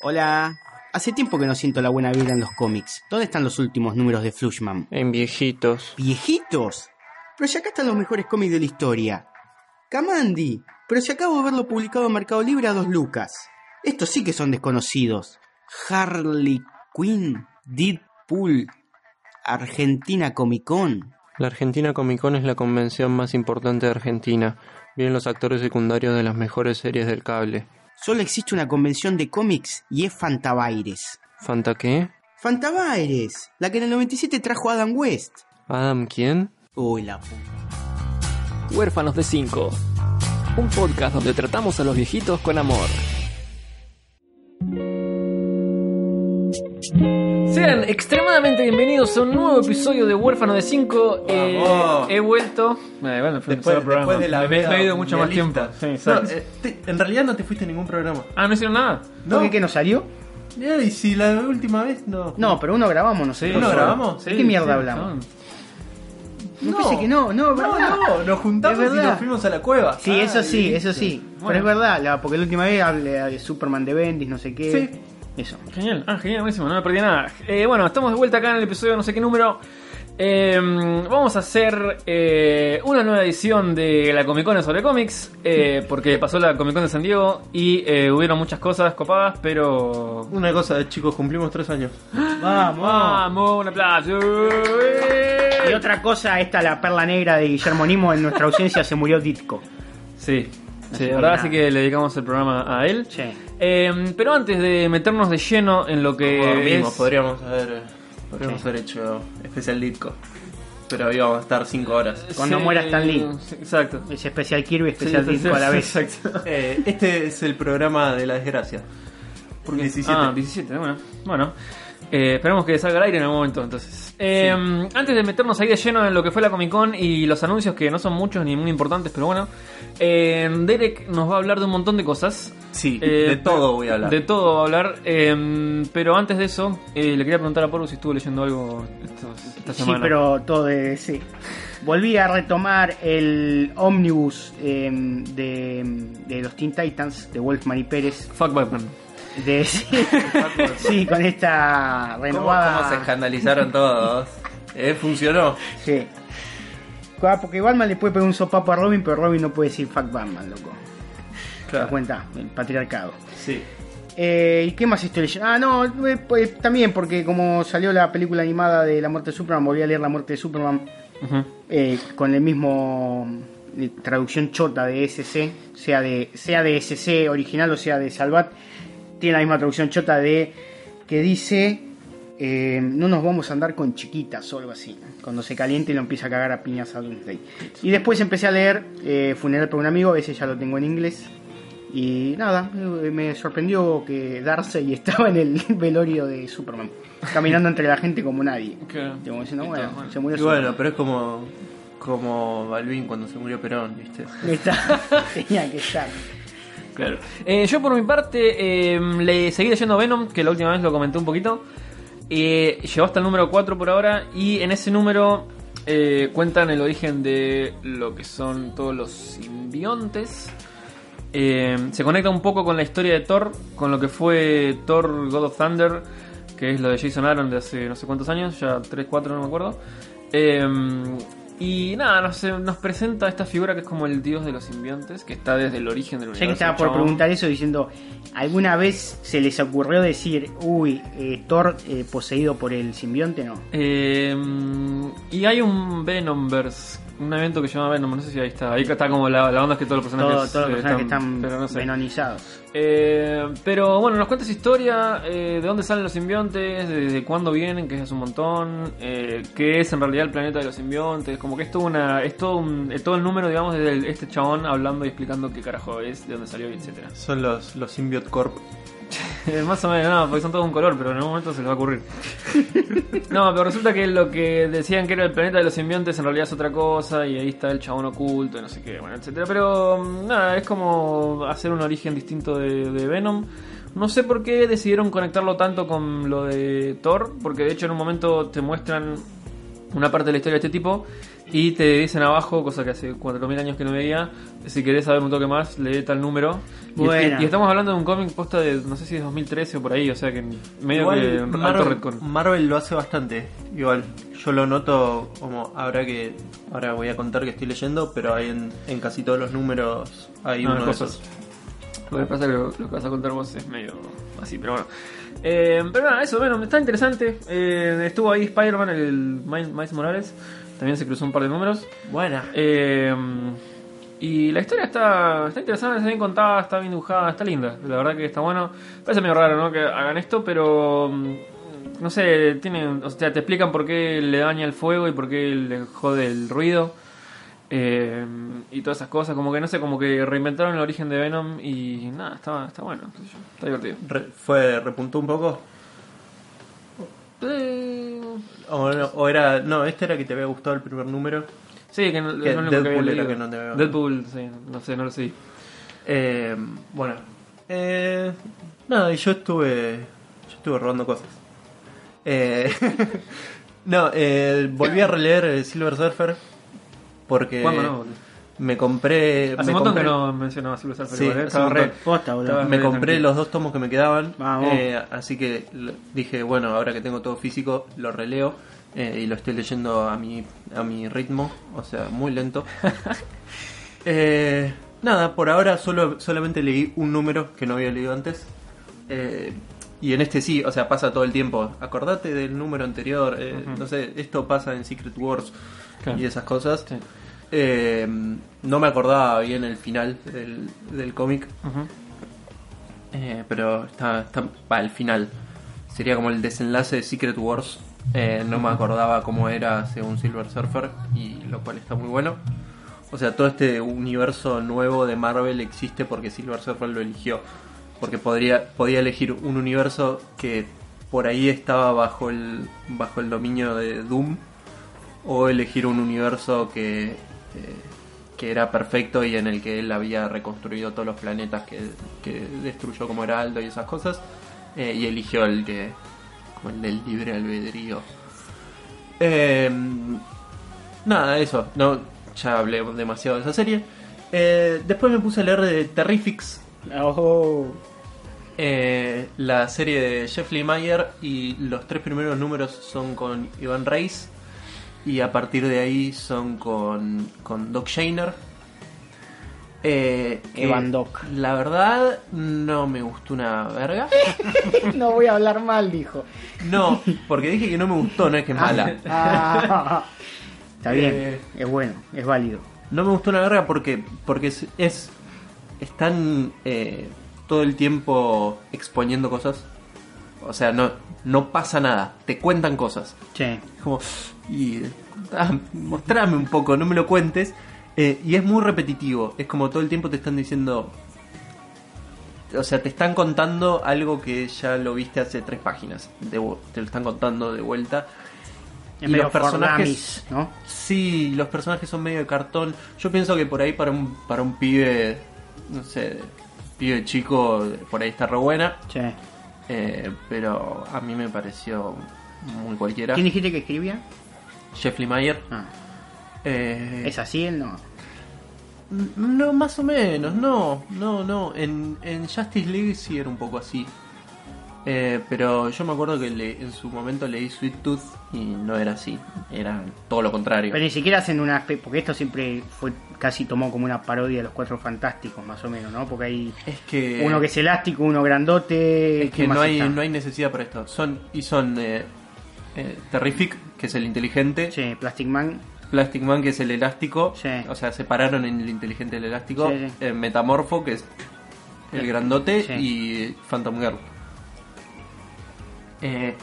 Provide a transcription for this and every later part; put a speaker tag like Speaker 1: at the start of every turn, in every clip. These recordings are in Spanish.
Speaker 1: Hola. Hace tiempo que no siento la buena vida en los cómics. ¿Dónde están los últimos números de Flushman?
Speaker 2: En viejitos.
Speaker 1: ¿Viejitos? Pero si acá están los mejores cómics de la historia. Kamandi. Pero si acabo de verlo publicado en Mercado Libre a dos lucas. Estos sí que son desconocidos. Harley Quinn, Deadpool, Argentina Comic Con.
Speaker 2: La Argentina Comic Con es la convención más importante de Argentina. Vienen los actores secundarios de las mejores series del cable.
Speaker 1: Solo existe una convención de cómics y es Fantabaires.
Speaker 2: ¿Fanta qué?
Speaker 1: Fantabaires, la que en el 97 trajo Adam West.
Speaker 2: ¿Adam quién?
Speaker 1: Uy, la puta.
Speaker 3: Huérfanos de 5. Un podcast donde tratamos a los viejitos con amor. Sean extremadamente bienvenidos a un nuevo episodio de Huérfano de 5.
Speaker 4: Vamos.
Speaker 3: he vuelto. Eh, bueno, fue un
Speaker 4: Después,
Speaker 3: programa.
Speaker 4: después de la
Speaker 3: me, me
Speaker 4: vida
Speaker 3: ha ido mucho más tiempo.
Speaker 4: mundialista.
Speaker 3: Sí,
Speaker 4: No,
Speaker 3: exacto.
Speaker 4: eh, te- en realidad no te fuiste a ningún programa.
Speaker 3: Ah, ¿no hicieron nada?
Speaker 4: No,
Speaker 1: ¿Qué, qué nos salió?
Speaker 4: Eh, y si la última vez no.
Speaker 1: No, pero uno grabamos, no sé.
Speaker 4: ¿Uno
Speaker 1: Solo.
Speaker 4: grabamos?
Speaker 1: ¿De qué mierda
Speaker 3: sí,
Speaker 1: hablamos?
Speaker 3: son-
Speaker 1: No, pensé que no, no,
Speaker 4: No,
Speaker 1: ¿verdad?
Speaker 4: no, nos juntamos
Speaker 1: Es
Speaker 4: y
Speaker 1: verdad.
Speaker 4: nos fuimos a la cueva.
Speaker 1: Sí,
Speaker 4: Ah,
Speaker 1: eso sí,
Speaker 4: listo.
Speaker 1: eso sí. Pero
Speaker 3: Bueno.
Speaker 1: es verdad, la- porque la última vez hablé de Superman de Bendis, no sé qué.
Speaker 4: Sí.
Speaker 1: Eso.
Speaker 3: Genial, ah, genial, buenísimo, no me perdí nada. Eh, bueno, estamos de vuelta acá en el episodio no sé qué número. Eh, vamos a hacer eh, una nueva edición de la Comic Con sobre cómics, eh, porque pasó la Comic Con de San Diego y eh, hubieron muchas cosas copadas, pero...
Speaker 4: Una cosa, chicos, cumplimos tres años.
Speaker 1: Vamos.
Speaker 3: ¡Vamos! ¡Un aplauso!
Speaker 1: Y otra cosa, esta la perla negra de Guillermo Nimo, en nuestra ausencia se murió Ditko.
Speaker 3: Sí, sí,
Speaker 1: Así
Speaker 3: ahora
Speaker 1: que
Speaker 3: sí que le dedicamos el programa a él.
Speaker 1: Sí.
Speaker 3: Eh, pero antes de meternos de lleno en lo que
Speaker 4: Dormimos,
Speaker 3: es-
Speaker 4: podríamos haber, podríamos haber hecho especial disco. Pero íbamos a estar cinco horas.
Speaker 1: Cuando muera Stan Lee.
Speaker 3: sí, Exacto.
Speaker 1: Es especial Kirby, especial
Speaker 3: Sí, sí,
Speaker 1: Ditko a la
Speaker 3: sí,
Speaker 1: vez.
Speaker 3: Exacto.
Speaker 4: Eh, este es el programa de la desgracia. Porque 17.
Speaker 3: Ah, 17, bueno. Bueno. Eh, esperemos que salga al aire en algún momento entonces. Eh, Antes de meternos ahí de lleno en lo que fue la Comic Con y los anuncios que no son muchos ni muy importantes, pero bueno. eh, Derek nos va a hablar de un montón de cosas.
Speaker 4: Sí,
Speaker 3: Eh,
Speaker 4: de todo voy a hablar.
Speaker 3: De todo va a hablar. eh, pero antes de eso, eh, le quería preguntar a Poro si estuvo leyendo algo estos- esta
Speaker 1: Sí,
Speaker 3: semana.
Speaker 1: pero todo de. Sí. Volví a retomar el ómnibus eh, de, de los Teen Titans de Wolfman y Pérez.
Speaker 3: Fuck Batman.
Speaker 1: De, sí, sí, con esta
Speaker 4: ¿Cómo,
Speaker 1: renovada.
Speaker 4: cómo se escandalizaron todos? Eh, funcionó.
Speaker 1: Sí. Ah, Porque Batman le puede pegar un sopapo a Robin, pero Robin no puede decir fuck Batman, loco. ¿Te das cuenta? El patriarcado.
Speaker 4: Sí.
Speaker 1: Eh, ¿Y qué más estoy leyendo? Ah, no, eh, pues, también porque como salió la película animada de La muerte de Superman, volví a leer La muerte de Superman eh, con el mismo eh, traducción chota de SC, sea de, sea de SC original o sea de Salvat, tiene la misma traducción chota de que dice eh, no nos vamos a andar con chiquitas o algo así. Cuando se caliente lo empieza a cagar a piñas a Doomsday. Y después empecé a leer eh, Funeral por un amigo, ese ya lo tengo en inglés. Y nada, eh, me sorprendió que Darcy estaba en el velorio de Superman, caminando entre la gente como nadie.
Speaker 3: Claro.
Speaker 1: Como diciendo, bueno,
Speaker 3: bueno.
Speaker 1: se murió
Speaker 4: Y bueno, pero es como como Balvin cuando se murió Perón, ¿viste?
Speaker 1: Está- tenía que estar.
Speaker 3: Claro. Eh, yo por mi parte eh, le seguí leyendo Venom, que la última vez lo comenté un poquito. Eh, llegó hasta el número 4 por ahora y en ese número eh, cuentan el origen de lo que son todos los simbiontes. Eh, se conecta un poco con la historia de Thor, con lo que fue Thor God of Thunder, que es lo de Jason Aaron de hace no sé cuántos años, ya 3, 4, no me acuerdo. Eh, y nada, nos, nos presenta esta figura que es como el dios de los simbiontes, que está desde el origen del
Speaker 1: Ya que
Speaker 3: universo.
Speaker 1: estaba por preguntar eso diciendo, ¿alguna vez se les ocurrió decir, uy, eh, Thor eh, poseído por el simbionte? No.
Speaker 3: Eh, y hay un Venomverse, un evento que se llama Venom, no sé si ahí está. Ahí está como la, la onda es que todos los
Speaker 1: Todo-
Speaker 3: personajes,
Speaker 1: todos los
Speaker 3: eh,
Speaker 1: personajes están
Speaker 3: pero no sé.
Speaker 1: venonizados.
Speaker 3: Eh, pero bueno, nos cuenta esa historia, eh, de dónde salen los simbiontes, desde cuándo vienen, que es un montón, eh, qué es en realidad el planeta de los simbiontes, como que es todo, una, es todo, un- todo el número, digamos, desde el- este chabón hablando y explicando qué carajo es, de dónde salió, y etcétera.
Speaker 4: Son los, los Symbiote Corp.
Speaker 3: Más o menos, no, porque son todos un color, pero en algún momento se les va a ocurrir. No, pero resulta que lo que decían que era el planeta de los simbiontes en realidad es otra cosa, y ahí está el chabón oculto, y no sé qué, bueno, etcétera. Pero mm, nada, es como hacer un origen distinto de, de Venom. No sé por qué decidieron conectarlo tanto con lo de Thor, porque de hecho en un momento te muestran una parte de la historia de este tipo Y te dicen abajo, cosa que hace 4.000 años que no veía, si querés saber un toque más, lee tal número. Y,
Speaker 1: Buena.
Speaker 3: y estamos hablando de un cómic posta de, no sé si es 2013 o por ahí, o sea que medio
Speaker 4: Igual
Speaker 3: que
Speaker 4: Marvel,
Speaker 3: retcon.
Speaker 4: Marvel lo hace bastante. Igual, yo lo noto como ahora que. Ahora voy a contar que estoy leyendo, pero hay en, en casi todos los números hay
Speaker 3: No,
Speaker 4: uno de esos.
Speaker 3: Lo que pasa es que lo, lo que vas a contar vos es medio así, pero bueno. Eh, pero nada, eso, bueno, está interesante. Eh, estuvo ahí Spider-Man, el Miles Morales. También se cruzó un par de números.
Speaker 4: Buena.
Speaker 3: Eh, y la historia está, está interesante, está bien contada, está bien dibujada, está linda. La verdad que está bueno. Parece medio raro, ¿no? Que hagan esto, pero. mm, No sé, tienen, o sea, te explican por qué le daña el fuego y por qué le jode el ruido. eh, y todas esas cosas, como que no sé, como que reinventaron el origen de Venom y nada, está, está bueno, está divertido.
Speaker 4: Re- ¿Fue, repuntó un poco?
Speaker 3: Eh,
Speaker 4: O, era. No, este era que te había gustado el primer número.
Speaker 3: sí, que no,
Speaker 4: Que
Speaker 3: es lo único que había
Speaker 4: Deadpool era que no te había-
Speaker 3: Deadpool, sí, no sé, no lo sé.
Speaker 4: Eh, bueno. Eh, nada, y yo estuve. Yo estuve robando cosas. Eh, no, eh, volví a releer Silver Surfer. Porque.
Speaker 3: ¿Cuándo no?
Speaker 4: Me compré.
Speaker 3: Hace
Speaker 4: me
Speaker 3: un montón
Speaker 4: compré-
Speaker 3: que no mencionaba Silver Surfer,
Speaker 4: Sí,
Speaker 3: ¿eh? Estaba re-.
Speaker 1: Posta, boludo.
Speaker 3: Estaba-
Speaker 4: Me compré
Speaker 3: tranquilo.
Speaker 4: los dos tomos que me quedaban. Eh, así que dije, bueno, ahora que tengo todo físico, lo releo. eh, y lo estoy leyendo a mi, a mi ritmo. O sea, muy lento. Eh, nada, por ahora solo, solamente leí un número que no había leído antes. Eh, y en este sí, o sea, pasa todo el tiempo. Acordate del número anterior. eh,
Speaker 3: Ujú.
Speaker 4: No sé, esto pasa en Secret Wars
Speaker 3: Claro.
Speaker 4: y esas cosas.
Speaker 3: Sí.
Speaker 4: Eh, no me acordaba bien el final del, del cómic. Eh, pero está, está el final. Sería como el desenlace de Secret Wars. Eh, no me acordaba cómo era según Silver Surfer, y lo cual está muy bueno. O sea, todo este universo nuevo de Marvel existe porque Silver Surfer lo eligió. Porque podría, podía elegir un universo que por ahí estaba bajo el, bajo el dominio de Doom. O elegir un universo que, que era perfecto y en el que él había reconstruido todos los planetas que, que destruyó como Heraldo y esas cosas. eh, y eligió el que. como el del libre albedrío. Eh, nada, eso. No, ya hablé demasiado de esa serie. Eh, después me puse a leer de Terrifics, eh, la serie de Jeff Lemire y los tres primeros números son con Ivan Reis y a partir de ahí son con, con Doc Shainer. Eh, que
Speaker 1: Evan Doc.
Speaker 4: La verdad no me gustó una verga.
Speaker 1: no voy a hablar mal, dijo.
Speaker 4: No, porque dije que no me gustó, no es que es mala.
Speaker 1: Ah. Está bien,
Speaker 4: Eh.
Speaker 1: es bueno, es válido.
Speaker 4: No me gustó una verga porque, porque es, es- están eh, todo el tiempo exponiendo cosas. O sea, no, no pasa nada, te cuentan cosas. Es como, y, ah, mostrame un poco, no me lo cuentes. Eh, y es muy repetitivo, es como todo el tiempo te están diciendo... O sea, te están contando algo que ya lo viste hace tres páginas. De te lo están contando de vuelta.
Speaker 1: es
Speaker 4: Y
Speaker 1: medio
Speaker 4: los personajes-. Sí, los personajes son medio de cartón. Yo pienso que por ahí para un, para un pibe, no sé, pibe chico, por ahí está re buena.
Speaker 1: Che.
Speaker 4: Eh, pero a mí me pareció muy cualquiera.
Speaker 1: ¿Quién dijiste que escribía?
Speaker 4: Jeffrey Mayer.
Speaker 1: Ah,
Speaker 4: Eh,
Speaker 1: ¿Es así él? No.
Speaker 4: No, más o menos, no, no, no. En, en Justice League sí era un poco así. Eh, pero yo me acuerdo que le- en su momento leí Sweet Tooth y no era así. Era todo lo contrario.
Speaker 1: Pero ni siquiera hacen una... Porque esto siempre fue casi tomó como una parodia de los Cuatro Fantásticos, más o menos, ¿no? Porque hay
Speaker 4: Es que...
Speaker 1: uno que es elástico, uno grandote...
Speaker 4: Es que
Speaker 1: ¿quién
Speaker 4: no hay,
Speaker 1: está?
Speaker 4: no hay necesidad para esto. Son y son eh, eh, Terrific, que es el inteligente,
Speaker 1: Che, Plastic Man.
Speaker 4: Plastic Man, que es el elástico.
Speaker 1: Sí.
Speaker 4: O sea, separaron en el inteligente y el elástico.
Speaker 1: Sí, sí.
Speaker 4: eh, Metamorfo, que es el
Speaker 1: Sí.
Speaker 4: grandote,
Speaker 1: Sí.
Speaker 4: y Phantom Girl. Eh,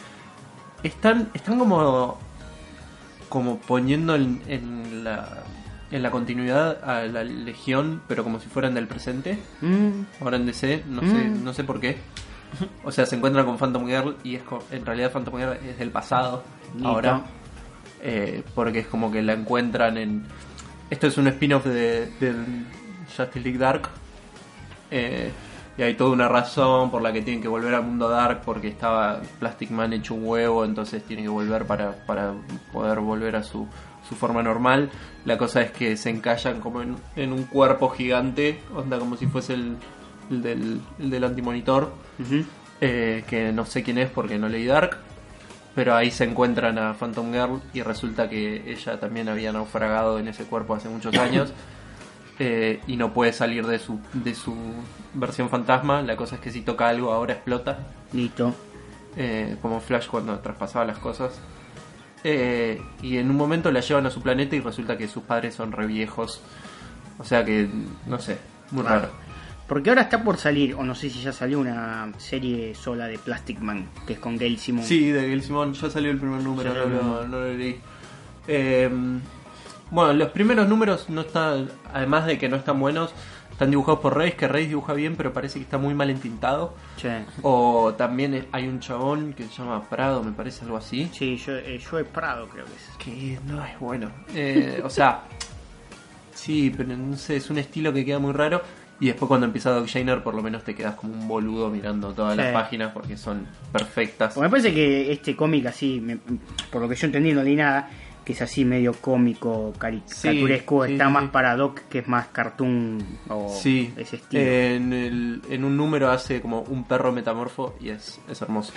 Speaker 4: están, están como como poniendo en, en la en la continuidad a la Legión, pero como si fueran del presente.
Speaker 1: Mm,
Speaker 4: Ahora en DC, no sé,
Speaker 1: Mm.
Speaker 4: no sé por qué. O sea, se encuentran con Phantom Girl y es en realidad Phantom Girl es del pasado.
Speaker 1: Listo.
Speaker 4: Ahora. Eh, porque es como que la encuentran en. Esto es un spin-off de, del Justice League Dark. eh, y hay toda una razón por la que tienen que volver al mundo dark porque estaba Plastic Man hecho un huevo, entonces tiene que volver para, para poder volver a su, su forma normal. La cosa es que se encallan como en, en un cuerpo gigante, onda como si fuese el, el del, el del antimonitor, eh, que no sé quién es porque no leí Dark. Pero ahí se encuentran a Phantom Girl y resulta que ella también había naufragado en ese cuerpo hace muchos años eh, y no puede salir de su, de su versión fantasma. La cosa es que si toca algo ahora explota,
Speaker 1: Listo.
Speaker 4: eh, como Flash cuando traspasaba las cosas. Eh, y en un momento la llevan a su planeta y resulta que sus padres son re viejos. O sea que, no sé, muy
Speaker 1: Raro.
Speaker 4: raro.
Speaker 1: Porque ahora está por salir, o no sé si ya salió una serie sola de Plastic Man, que es con Gail Simon.
Speaker 4: Sí, de Gail Simón, ya salió el primer número, no, no lo leí. Eh, bueno, los primeros números no están, además de que no están buenos, están dibujados por Reyes, que Reyes dibuja bien, pero parece que está muy mal entintado.
Speaker 1: Che.
Speaker 4: O también hay un chabón que se llama Prado, me parece algo así,
Speaker 1: Sí, yo, eh, Joe Prado creo que es.
Speaker 4: que no es bueno. Eh, o sea, sí, pero no sé, es un estilo que queda muy raro. Y después cuando empieza Doc Shainer, por lo menos te quedas como un boludo mirando todas
Speaker 1: Sí.
Speaker 4: las páginas porque son perfectas.
Speaker 1: Porque me parece que este cómic así, me- por lo que yo entendí, no leí nada, que es así medio cómico, caricaturesco,
Speaker 4: Sí, sí,
Speaker 1: está
Speaker 4: sí,
Speaker 1: más
Speaker 4: sí.
Speaker 1: para Doc, que es más cartoon o
Speaker 4: Sí,
Speaker 1: ese estilo.
Speaker 4: En, el- en un número hace como un perro metamorfo y es, es hermoso.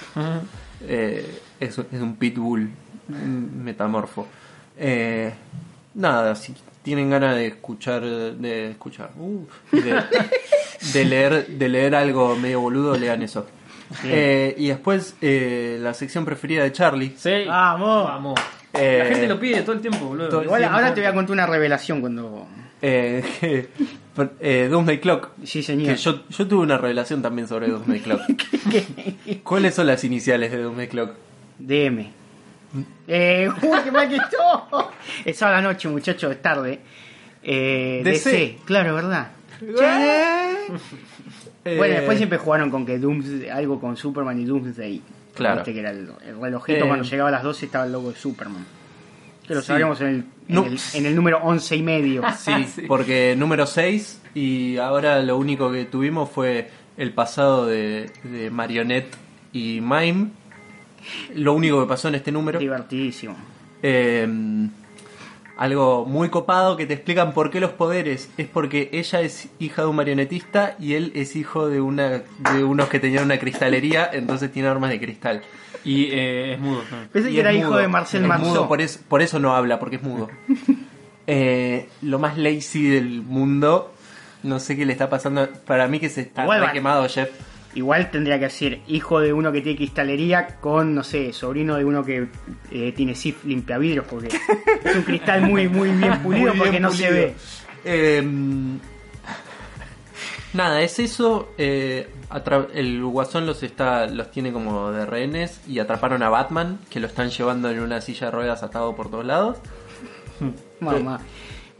Speaker 4: Eh, es, es un pitbull metamorfo. Eh, nada, si tienen ganas de escuchar, de escuchar, uh, de, de leer, de leer algo medio boludo, lean eso. Eh, y después eh, la sección preferida de Charlie.
Speaker 3: Sí.
Speaker 1: Vamos.
Speaker 3: Vamos.
Speaker 4: Eh,
Speaker 3: La gente lo pide todo el tiempo, boludo.
Speaker 4: todo
Speaker 1: Igual ahora te voy a contar una revelación cuando...
Speaker 4: Eh, que- eh, Doomsday Clock.
Speaker 1: Sí, señor.
Speaker 4: Que yo, yo tuve una revelación también sobre Doomsday Clock. ¿Cuáles son las iniciales de Doomsday Clock?
Speaker 1: DM. Eh, uy, qué mal que estoy. Es a la noche, muchachos, es tarde. Eh,
Speaker 4: DC.
Speaker 1: DC, claro, ¿verdad? Bueno,
Speaker 4: Eh,
Speaker 1: después siempre jugaron con que Doomsday, algo con Superman y Doomsday.
Speaker 4: Claro.
Speaker 1: Viste que era el, el relojito
Speaker 4: Eh.
Speaker 1: cuando llegaba a las 12 estaba el logo de Superman. Que lo
Speaker 4: Sí.
Speaker 1: sabríamos en el, en,
Speaker 4: No.
Speaker 1: el, en el número 11 y medio.
Speaker 4: Sí, porque número 6 y ahora lo único que tuvimos fue el pasado de, de Marionette y Mime. Lo único que pasó en este número.
Speaker 1: Divertidísimo.
Speaker 4: Eh, algo muy copado que te explican por qué los poderes. Es porque ella es hija de un marionetista y él es hijo de una de unos que tenían una cristalería, entonces tiene armas de cristal.
Speaker 3: Y eh, es mudo.
Speaker 1: Pensé
Speaker 4: Y
Speaker 1: que era hijo de Marcel
Speaker 4: Es
Speaker 1: Marceau.
Speaker 4: mudo, por, es- por eso no habla, porque es mudo. Eh, lo más lazy del mundo. No sé qué le está pasando. Para mí que se está re quemado, Jeff.
Speaker 1: Igual tendría que ser hijo de uno que tiene cristalería con, no sé, sobrino de uno que eh, tiene SIF limpiavidrios, porque es un cristal muy, muy bien pulido
Speaker 4: Muy bien
Speaker 1: porque no se ve.
Speaker 4: Eh, nada, es eso. eh, el guasón los está los tiene como de rehenes y atraparon a Batman, que lo están llevando en una silla de ruedas atado por todos lados.
Speaker 1: Mamá.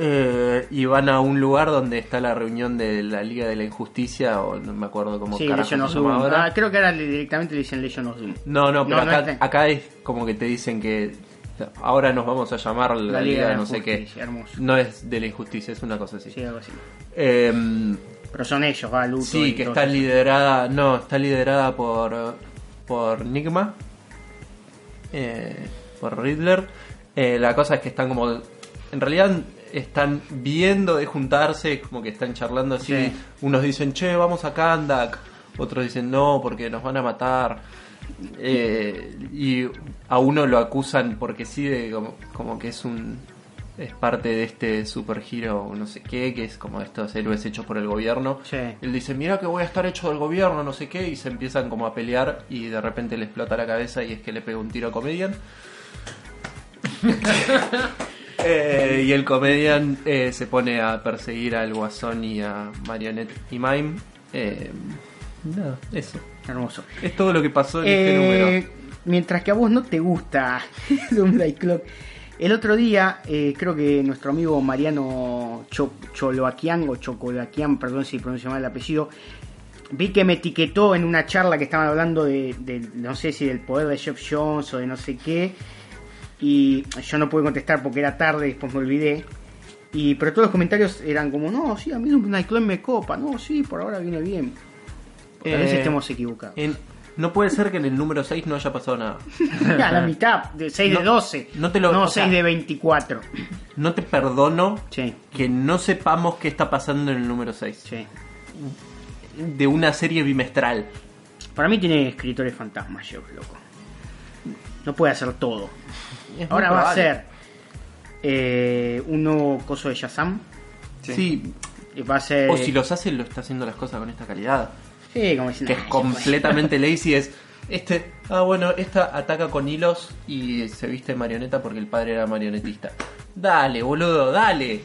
Speaker 4: Eh, y van a un lugar donde está la reunión de la Liga de la Injusticia, o no me acuerdo cómo
Speaker 1: Sí,
Speaker 4: carajo
Speaker 1: Legion of
Speaker 4: se llama ahora.
Speaker 1: Ah, creo que ahora directamente le dicen Legion of Doom.
Speaker 4: No, no, pero
Speaker 1: No, no
Speaker 4: acá,
Speaker 1: está.
Speaker 4: acá es como que te dicen que ahora nos vamos a llamar la,
Speaker 1: La Liga de
Speaker 4: no sé qué.
Speaker 1: Hermoso.
Speaker 4: No es de la injusticia, es una cosa así.
Speaker 1: Sí, algo así.
Speaker 4: Eh,
Speaker 1: Pero son ellos, va, Luto.
Speaker 4: sí,
Speaker 1: y
Speaker 4: que
Speaker 1: todo
Speaker 4: está
Speaker 1: eso.
Speaker 4: liderada, no, está liderada por por Nigma, eh, por Riddler. Eh, la cosa es que están como, en realidad están viendo de juntarse, como que están charlando así.
Speaker 1: Sí.
Speaker 4: Unos dicen, che, vamos a Kandak. Otros dicen, no, porque nos van a matar. Eh, y a uno lo acusan porque sí, de como, como que es un. Es parte de este supergiro, no sé qué, que es como estos héroes hechos por el gobierno.
Speaker 1: Sí.
Speaker 4: Él dice, mira que voy a estar hecho del gobierno, no sé qué, y se empiezan como a pelear y de repente le explota la cabeza y es que le pega un tiro a Comedian. Eh, y el Comedian eh, se pone a perseguir al Guasón y a Marionette y Mime. Eh, nada, eso.
Speaker 1: Hermoso.
Speaker 4: Es todo lo que pasó en este
Speaker 1: Eh,
Speaker 4: número.
Speaker 1: mientras que a vos no te gusta Doomsday Clock, el otro día eh, creo que nuestro amigo Mariano Cho- Choloaquian o Chocolaquian, perdón si pronuncio mal el apellido, vi que me etiquetó en una charla que estaban hablando de, de- no sé si del poder de Jeff Jones o de no sé qué, y yo no pude contestar porque era tarde, después me olvidé. Y, pero todos los comentarios eran como, no, sí, a mí Doomsday Clock me copa, no, sí, por ahora viene bien. Tal vez
Speaker 4: Eh,
Speaker 1: estemos equivocados.
Speaker 4: en- no puede ser que en el número 6 no haya pasado nada.
Speaker 1: a la mitad, de 6 de
Speaker 4: No,
Speaker 1: 12.
Speaker 4: no te lo-
Speaker 1: No,
Speaker 4: o sea-
Speaker 1: 6 de 24.
Speaker 4: No te perdono
Speaker 1: Sí,
Speaker 4: que no sepamos qué está pasando en el número 6.
Speaker 1: sí.
Speaker 4: De una serie bimestral.
Speaker 1: Para mí tiene escritores fantasmas, yo, loco. No puede hacer todo.
Speaker 4: Es
Speaker 1: Ahora va a ser eh, un nuevo coso de Shazam.
Speaker 4: Sí.
Speaker 1: y Va a ser.
Speaker 4: O si los hace, lo está haciendo las cosas con esta calidad.
Speaker 1: Sí, como diciendo.
Speaker 4: Que es
Speaker 1: "Ay,
Speaker 4: completamente lazy. Es este. Ah, bueno, esta ataca con hilos y se viste marioneta porque el padre era marionetista. Dale, boludo, dale.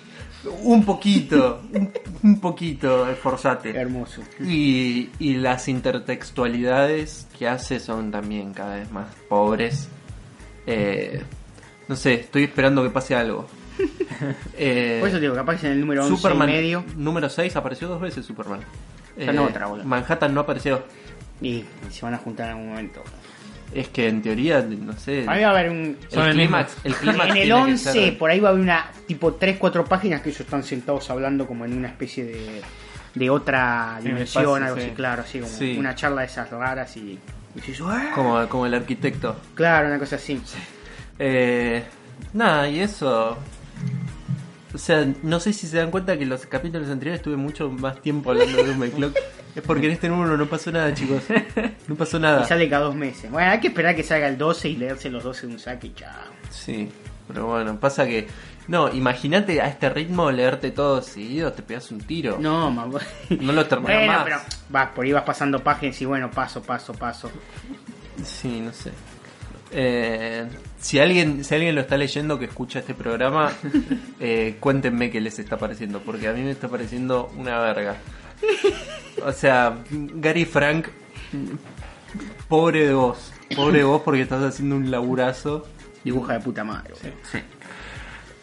Speaker 4: Un poquito. Un, un poquito, esforzate.
Speaker 1: Hermoso.
Speaker 4: Y, y las intertextualidades que hace son también cada vez más pobres. Eh, no sé, estoy esperando que pase algo. Eh,
Speaker 1: Por eso digo, capaz que en el número 11
Speaker 4: Superman
Speaker 1: y medio.
Speaker 4: número 6 apareció dos veces Superman. Eh,
Speaker 1: Está en otra, boludo.
Speaker 4: Manhattan no apareció.
Speaker 1: Y se van a juntar en algún momento.
Speaker 4: Es que en teoría, no sé.
Speaker 1: A mí va a haber un.
Speaker 3: Son
Speaker 4: el clímax, el clímax
Speaker 1: En el
Speaker 4: tiene que
Speaker 1: 11,
Speaker 4: ser-
Speaker 1: por ahí va a haber una. Tipo 3-4 páginas que ellos están sentados hablando como en una especie de. De otra
Speaker 3: En
Speaker 1: dimensión,
Speaker 3: espacio,
Speaker 1: algo
Speaker 3: sí.
Speaker 1: así, claro, así como
Speaker 4: Sí.
Speaker 1: una charla de esas raras y. y
Speaker 4: como, como el arquitecto.
Speaker 1: Claro, una cosa así.
Speaker 4: Eh, nada, y eso. O sea, no sé si se dan cuenta que en los capítulos anteriores estuve mucho más tiempo hablando de by Clock. Es porque en este número no pasó nada, chicos. No pasó
Speaker 1: Y
Speaker 4: nada.
Speaker 1: sale cada dos meses. Bueno, hay que esperar que salga el 12 y leerse los 12 de un saque y chao.
Speaker 4: Sí, pero bueno, pasa que. No, imagínate a este ritmo leerte todo seguido, te pegas un tiro.
Speaker 1: No, mamá.
Speaker 4: No lo terminás
Speaker 1: Bueno,
Speaker 4: más.
Speaker 1: pero vas, por ahí vas pasando páginas y bueno, paso, paso, paso.
Speaker 4: Sí, no sé. Eh, si alguien si alguien lo está leyendo que escucha este programa, eh, cuéntenme qué les está pareciendo, porque a mí me está pareciendo una verga. O sea, Gary Frank, pobre de vos, pobre de vos porque estás haciendo un laburazo.
Speaker 1: Dibuja de puta madre.
Speaker 4: Sí.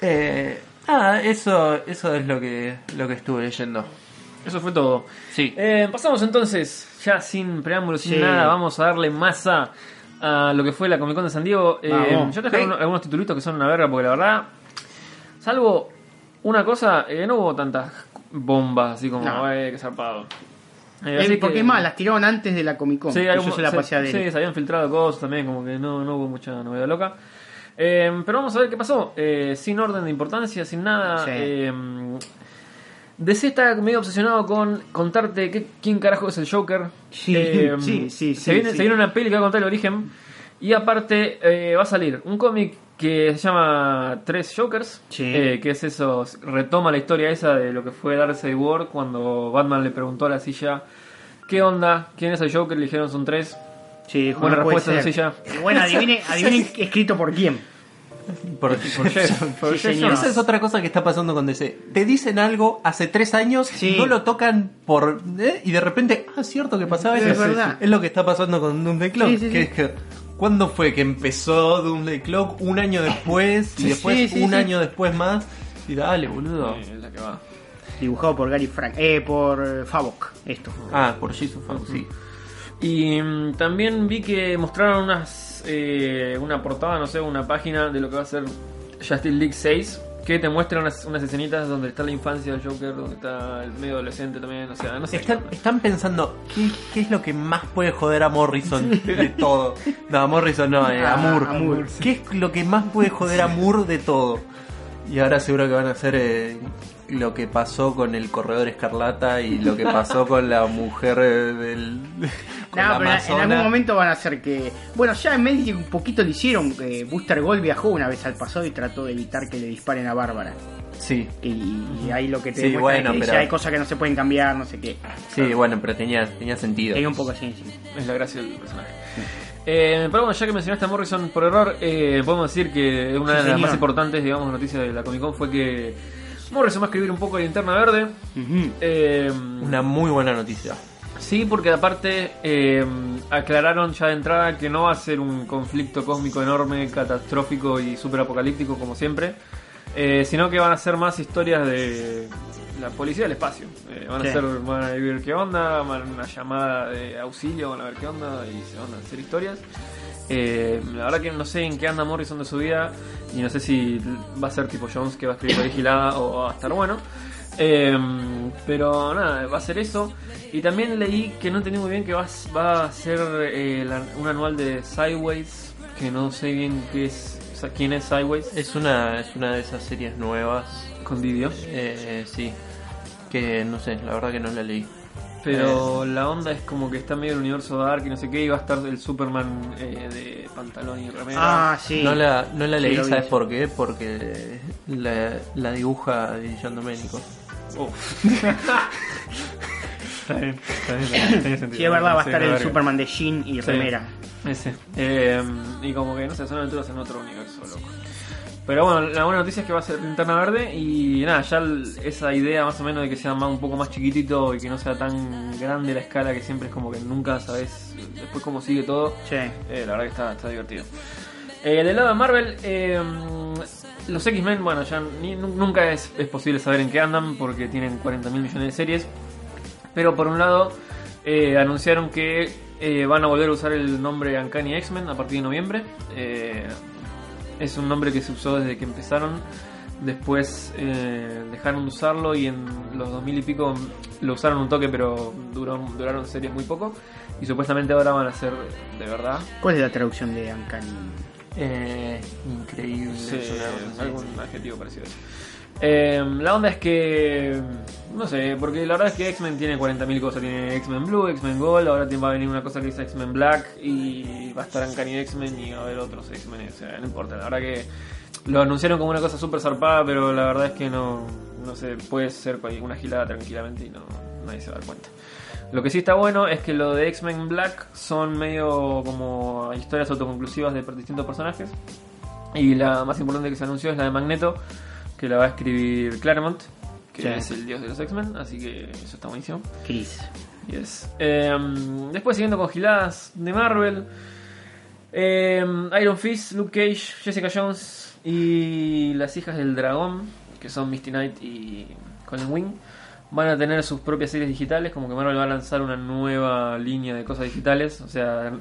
Speaker 4: Eh, ah, eso, eso es lo que, lo que estuve leyendo.
Speaker 3: Eso fue todo.
Speaker 4: Sí.
Speaker 3: Eh, pasamos entonces, ya sin preámbulos, sin
Speaker 1: Sí.
Speaker 3: nada, vamos a darle masa a lo que fue la Comic Con de San Diego. Eh, yo traje
Speaker 1: Sí.
Speaker 3: algunos, titulitos que son una verga, porque la verdad, salvo una cosa, eh, no hubo tantas bombas así como,
Speaker 1: No.
Speaker 3: "Ay, qué zarpado. Eh,
Speaker 1: Eh,
Speaker 3: así
Speaker 1: porque
Speaker 3: que-
Speaker 1: más, las tiraron antes de la Comic Con.
Speaker 3: Sí,
Speaker 1: que
Speaker 3: algún-
Speaker 1: yo se la
Speaker 3: se-
Speaker 1: pasé a.
Speaker 3: Sí, se habían filtrado cosas también, como que no, no hubo mucha novedad loca. Eh, pero vamos a ver qué pasó. Eh, sin orden de importancia, sin nada.
Speaker 1: Sí.
Speaker 3: Eh, DC está medio obsesionado con contarte qué- quién carajo es el Joker.
Speaker 1: Sí,
Speaker 3: Eh,
Speaker 1: sí, sí,
Speaker 3: Se
Speaker 1: sí,
Speaker 3: viene,
Speaker 1: sí.
Speaker 3: se viene una peli que va a contar el origen. Y aparte eh, va a salir un cómic que se llama Tres Jokers.
Speaker 1: Sí.
Speaker 3: eh, que es eso, retoma la historia esa de lo que fue Darkseid War cuando Batman le preguntó a la silla. ¿Qué onda? ¿Quién es el Joker? Le dijeron son tres.
Speaker 1: Sí,
Speaker 3: Buena respuesta,
Speaker 1: ser.
Speaker 3: sencilla.
Speaker 1: Bueno, adivinen, adivinen escrito por quién.
Speaker 4: Por, por-
Speaker 3: Por
Speaker 1: Sí, señor.
Speaker 4: Esa es otra cosa que está pasando con DC. Te dicen algo hace tres años,
Speaker 1: Sí.
Speaker 4: no lo tocan por ¿eh? y de repente, ah, cierto que pasaba
Speaker 1: Es
Speaker 4: eso.
Speaker 1: verdad.
Speaker 4: Es lo que está pasando con Doomsday Clock.
Speaker 1: Sí, sí,
Speaker 4: que
Speaker 1: sí.
Speaker 4: es que, ¿Cuándo fue que empezó Doomsday Clock? Un año después y después
Speaker 1: sí, sí,
Speaker 4: un
Speaker 1: sí.
Speaker 4: año después más. Y dale, boludo.
Speaker 3: La que va.
Speaker 1: Dibujado por Gary Frank. Eh, por eh, Favok. Esto.
Speaker 4: Ah, por Jesus Fau, sí.
Speaker 3: Y mm, también vi que mostraron unas eh, una portada, no sé, una página de lo que va a ser Justice League 6 que te muestra unas, unas escenitas donde está la infancia del Joker, donde está el medio adolescente también, o sea, no sé.
Speaker 4: Están, están pensando, ¿qué, qué es lo que más puede joder a Morrison de todo? No, a Morrison no, eh, a
Speaker 1: Ah, a Moore.
Speaker 4: ¿Qué es lo que más puede joder a Moore de todo? Y ahora seguro que van a hacer eh, lo que pasó con el corredor escarlata y lo que pasó con la mujer del... con
Speaker 1: No,
Speaker 4: la
Speaker 1: pero en- en
Speaker 4: amazona.
Speaker 1: algún momento van a hacer que. Bueno, ya en Medici un poquito lo hicieron. que Booster Gold viajó una vez al pasado y trató de evitar que le disparen a Bárbara.
Speaker 4: Sí,
Speaker 1: Y, y ahí lo que te
Speaker 4: Sí, bueno,
Speaker 1: es que
Speaker 4: pero-
Speaker 1: ya hay cosas que no se pueden cambiar, no sé qué.
Speaker 4: sí, bueno, pero tenía, tenía sentido.
Speaker 1: Hay un poco así, sí.
Speaker 3: Es la gracia del personaje. Eh, pero bueno, ya que mencionaste a Morrison por error, eh, podemos decir que una
Speaker 1: Sí,
Speaker 3: de las
Speaker 1: señor.
Speaker 3: más importantes, digamos, noticias de la Comic Con fue que Morrison va a escribir un poco de Linterna Verde.
Speaker 1: Ujú.
Speaker 3: Eh,
Speaker 4: Una muy buena noticia.
Speaker 3: Sí, porque aparte eh, aclararon ya de entrada que no va a ser un conflicto cósmico enorme, catastrófico y super apocalíptico como siempre, eh, sino que van a ser más historias de la policía del espacio. Eh, van,
Speaker 1: Sí.
Speaker 3: a ser, van a ver qué onda, van a una llamada de auxilio, van a ver qué onda y se van a hacer historias. Eh, la verdad que no sé en qué anda Morrison de su vida y no sé si va a ser tipo Jones que va a escribir la vigilada o va a estar bueno. Eh, pero nada, va a ser eso. Y también leí que no entendí muy bien que va, a- va a ser eh, la- un anual de Sideways, que no sé bien qué es, o sea, quién es Sideways,
Speaker 2: Es una, es una de esas series nuevas.
Speaker 3: con Didio.
Speaker 2: Eh, sí. Que no sé, la verdad que no la leí.
Speaker 3: Pero la onda es como que está medio el universo Dark y no sé qué, y va a estar el Superman eh, de pantalón y remera.
Speaker 1: Ah, sí.
Speaker 2: No la, no la leí. ¿sabes por qué? Porque la, la dibuja de Gian Domenico.
Speaker 3: Uf. está bien, está bien, está bien, tiene sentido.
Speaker 1: Sí, es verdad, va a
Speaker 3: Sí,
Speaker 1: estar el
Speaker 3: verga.
Speaker 1: Superman de Jean y
Speaker 3: Sí.
Speaker 1: remera.
Speaker 3: Ese. Eh, y como que, no sé, son aventuras en otro universo, loco. Pero bueno, la buena noticia es que va a ser linterna verde y nada, ya esa idea más o menos de que sea más, un poco más chiquitito y que no sea tan grande la escala que siempre es como que nunca sabes después cómo sigue todo.
Speaker 1: Sí.
Speaker 3: Eh, la verdad que está, está divertido. Eh, del lado de Marvel, eh, los X-Men, bueno, ya ni- nunca es, es posible saber en qué andan porque tienen 40 mil millones de series. Pero por un lado, eh, anunciaron que van a volver a usar el nombre Uncanny X-Men a partir de noviembre. Es un nombre que se usó desde que empezaron. Después eh, dejaron de usarlo y en los 2000 y pico lo usaron un toque, pero duró, duraron series muy poco. Y supuestamente ahora van a ser de verdad.
Speaker 1: ¿Cuál es la traducción de Uncanny?
Speaker 2: Eh, increíble.
Speaker 3: Sí, algún adjetivo parecido a eso. Eh, la onda es que. No sé, porque la verdad es que X-Men tiene 40.000 cosas. Tiene X-Men Blue, X-Men Gold. Ahora va a venir una cosa que dice X-Men Black. Y va a estar Uncanny X-Men. Y va a haber otros X-Men. No importa. La verdad que lo anunciaron como una cosa súper zarpada. Pero la verdad es que no. No sé, puede ser una gilada tranquilamente. Y no nadie se va a dar cuenta. Lo que sí está bueno es que lo de X-Men Black son medio como historias autoconclusivas de distintos personajes. Y la más importante que se anunció es la de Magneto, que la va a escribir Claremont, que
Speaker 1: Sí.
Speaker 3: es el dios de los X-Men, así que eso está buenísimo.
Speaker 1: Chris.
Speaker 3: Yes. Eh, después siguiendo con giladas de Marvel, eh, Iron Fist, Luke Cage, Jessica Jones y las hijas del dragón, que son Misty Knight y Colin Wing, van a tener sus propias series digitales, como que Marvel va a lanzar una nueva línea de cosas digitales, o sea...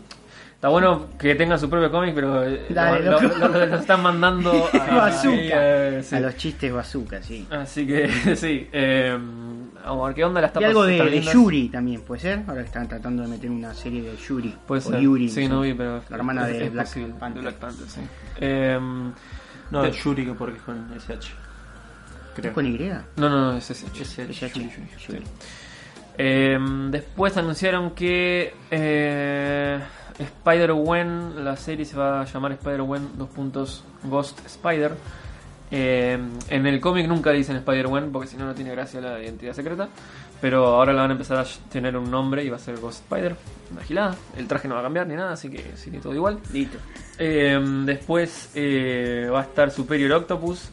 Speaker 3: Está bueno que tengan su propio cómic, pero eh,
Speaker 1: Dale,
Speaker 3: lo,
Speaker 1: loco.
Speaker 3: lo- lo- lo están mandando a,
Speaker 1: Bazooka.
Speaker 3: eh, sí.
Speaker 1: A los chistes bazooka, sí.
Speaker 3: Así que sí, eh, vamos a ver qué onda las
Speaker 1: Y
Speaker 3: tapas.
Speaker 1: algo de. Yuri también, ¿puede ser? Ahora que están tratando de meter una serie de Yuri.
Speaker 3: Puede
Speaker 1: o
Speaker 3: ser.
Speaker 1: Yuri.
Speaker 3: sí, no vi, pero.
Speaker 1: La hermana
Speaker 3: es-
Speaker 1: de
Speaker 3: es
Speaker 1: Black
Speaker 3: posible,
Speaker 1: Panther.
Speaker 3: de Black Panther, sí. Eh,
Speaker 2: No,
Speaker 3: de-
Speaker 2: es Yuri que porque es con SH. Creo.
Speaker 1: ¿Es con Y?
Speaker 3: no, no, no, es.
Speaker 2: SH.
Speaker 1: SH.
Speaker 3: Yuri, Yuri,
Speaker 1: Yuri.
Speaker 3: Eh, después anunciaron que eh, Spider-Gwen, la serie se va a llamar dos puntos Ghost Spider. Eh, en el cómic nunca dicen Spider-Gwen porque si no, no tiene gracia la identidad secreta. Pero ahora la van a empezar a tener un nombre y va a ser Ghost Spider. Una gilada. El traje no va a cambiar ni nada, así que sigue todo igual.
Speaker 1: Listo.
Speaker 3: Eh, después eh, va a estar Superior Octopus,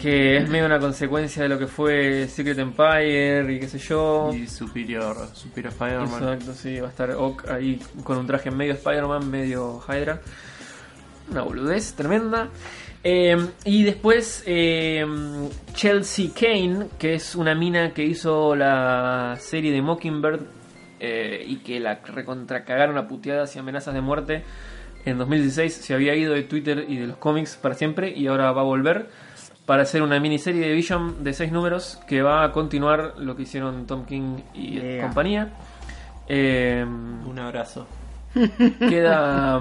Speaker 3: que es medio una consecuencia de lo que fue Secret Empire y qué sé yo.
Speaker 2: Y Superior, Superior Spider-Man.
Speaker 3: Exacto, sí, va a estar Ock ahí con un traje medio Spider-Man, medio Hydra. Una boludez tremenda. Eh, y después eh, Chelsea Kane, que es una mina que hizo la serie de Mockingbird eh, y que la recontracagaron a puteadas y amenazas de muerte. En 2016 se había ido de Twitter y de los cómics para siempre y ahora va a volver para hacer una miniserie de Vision de seis números que va a continuar lo que hicieron Tom King y
Speaker 1: Yeah.
Speaker 3: compañía. Eh,
Speaker 2: Un abrazo.
Speaker 3: queda,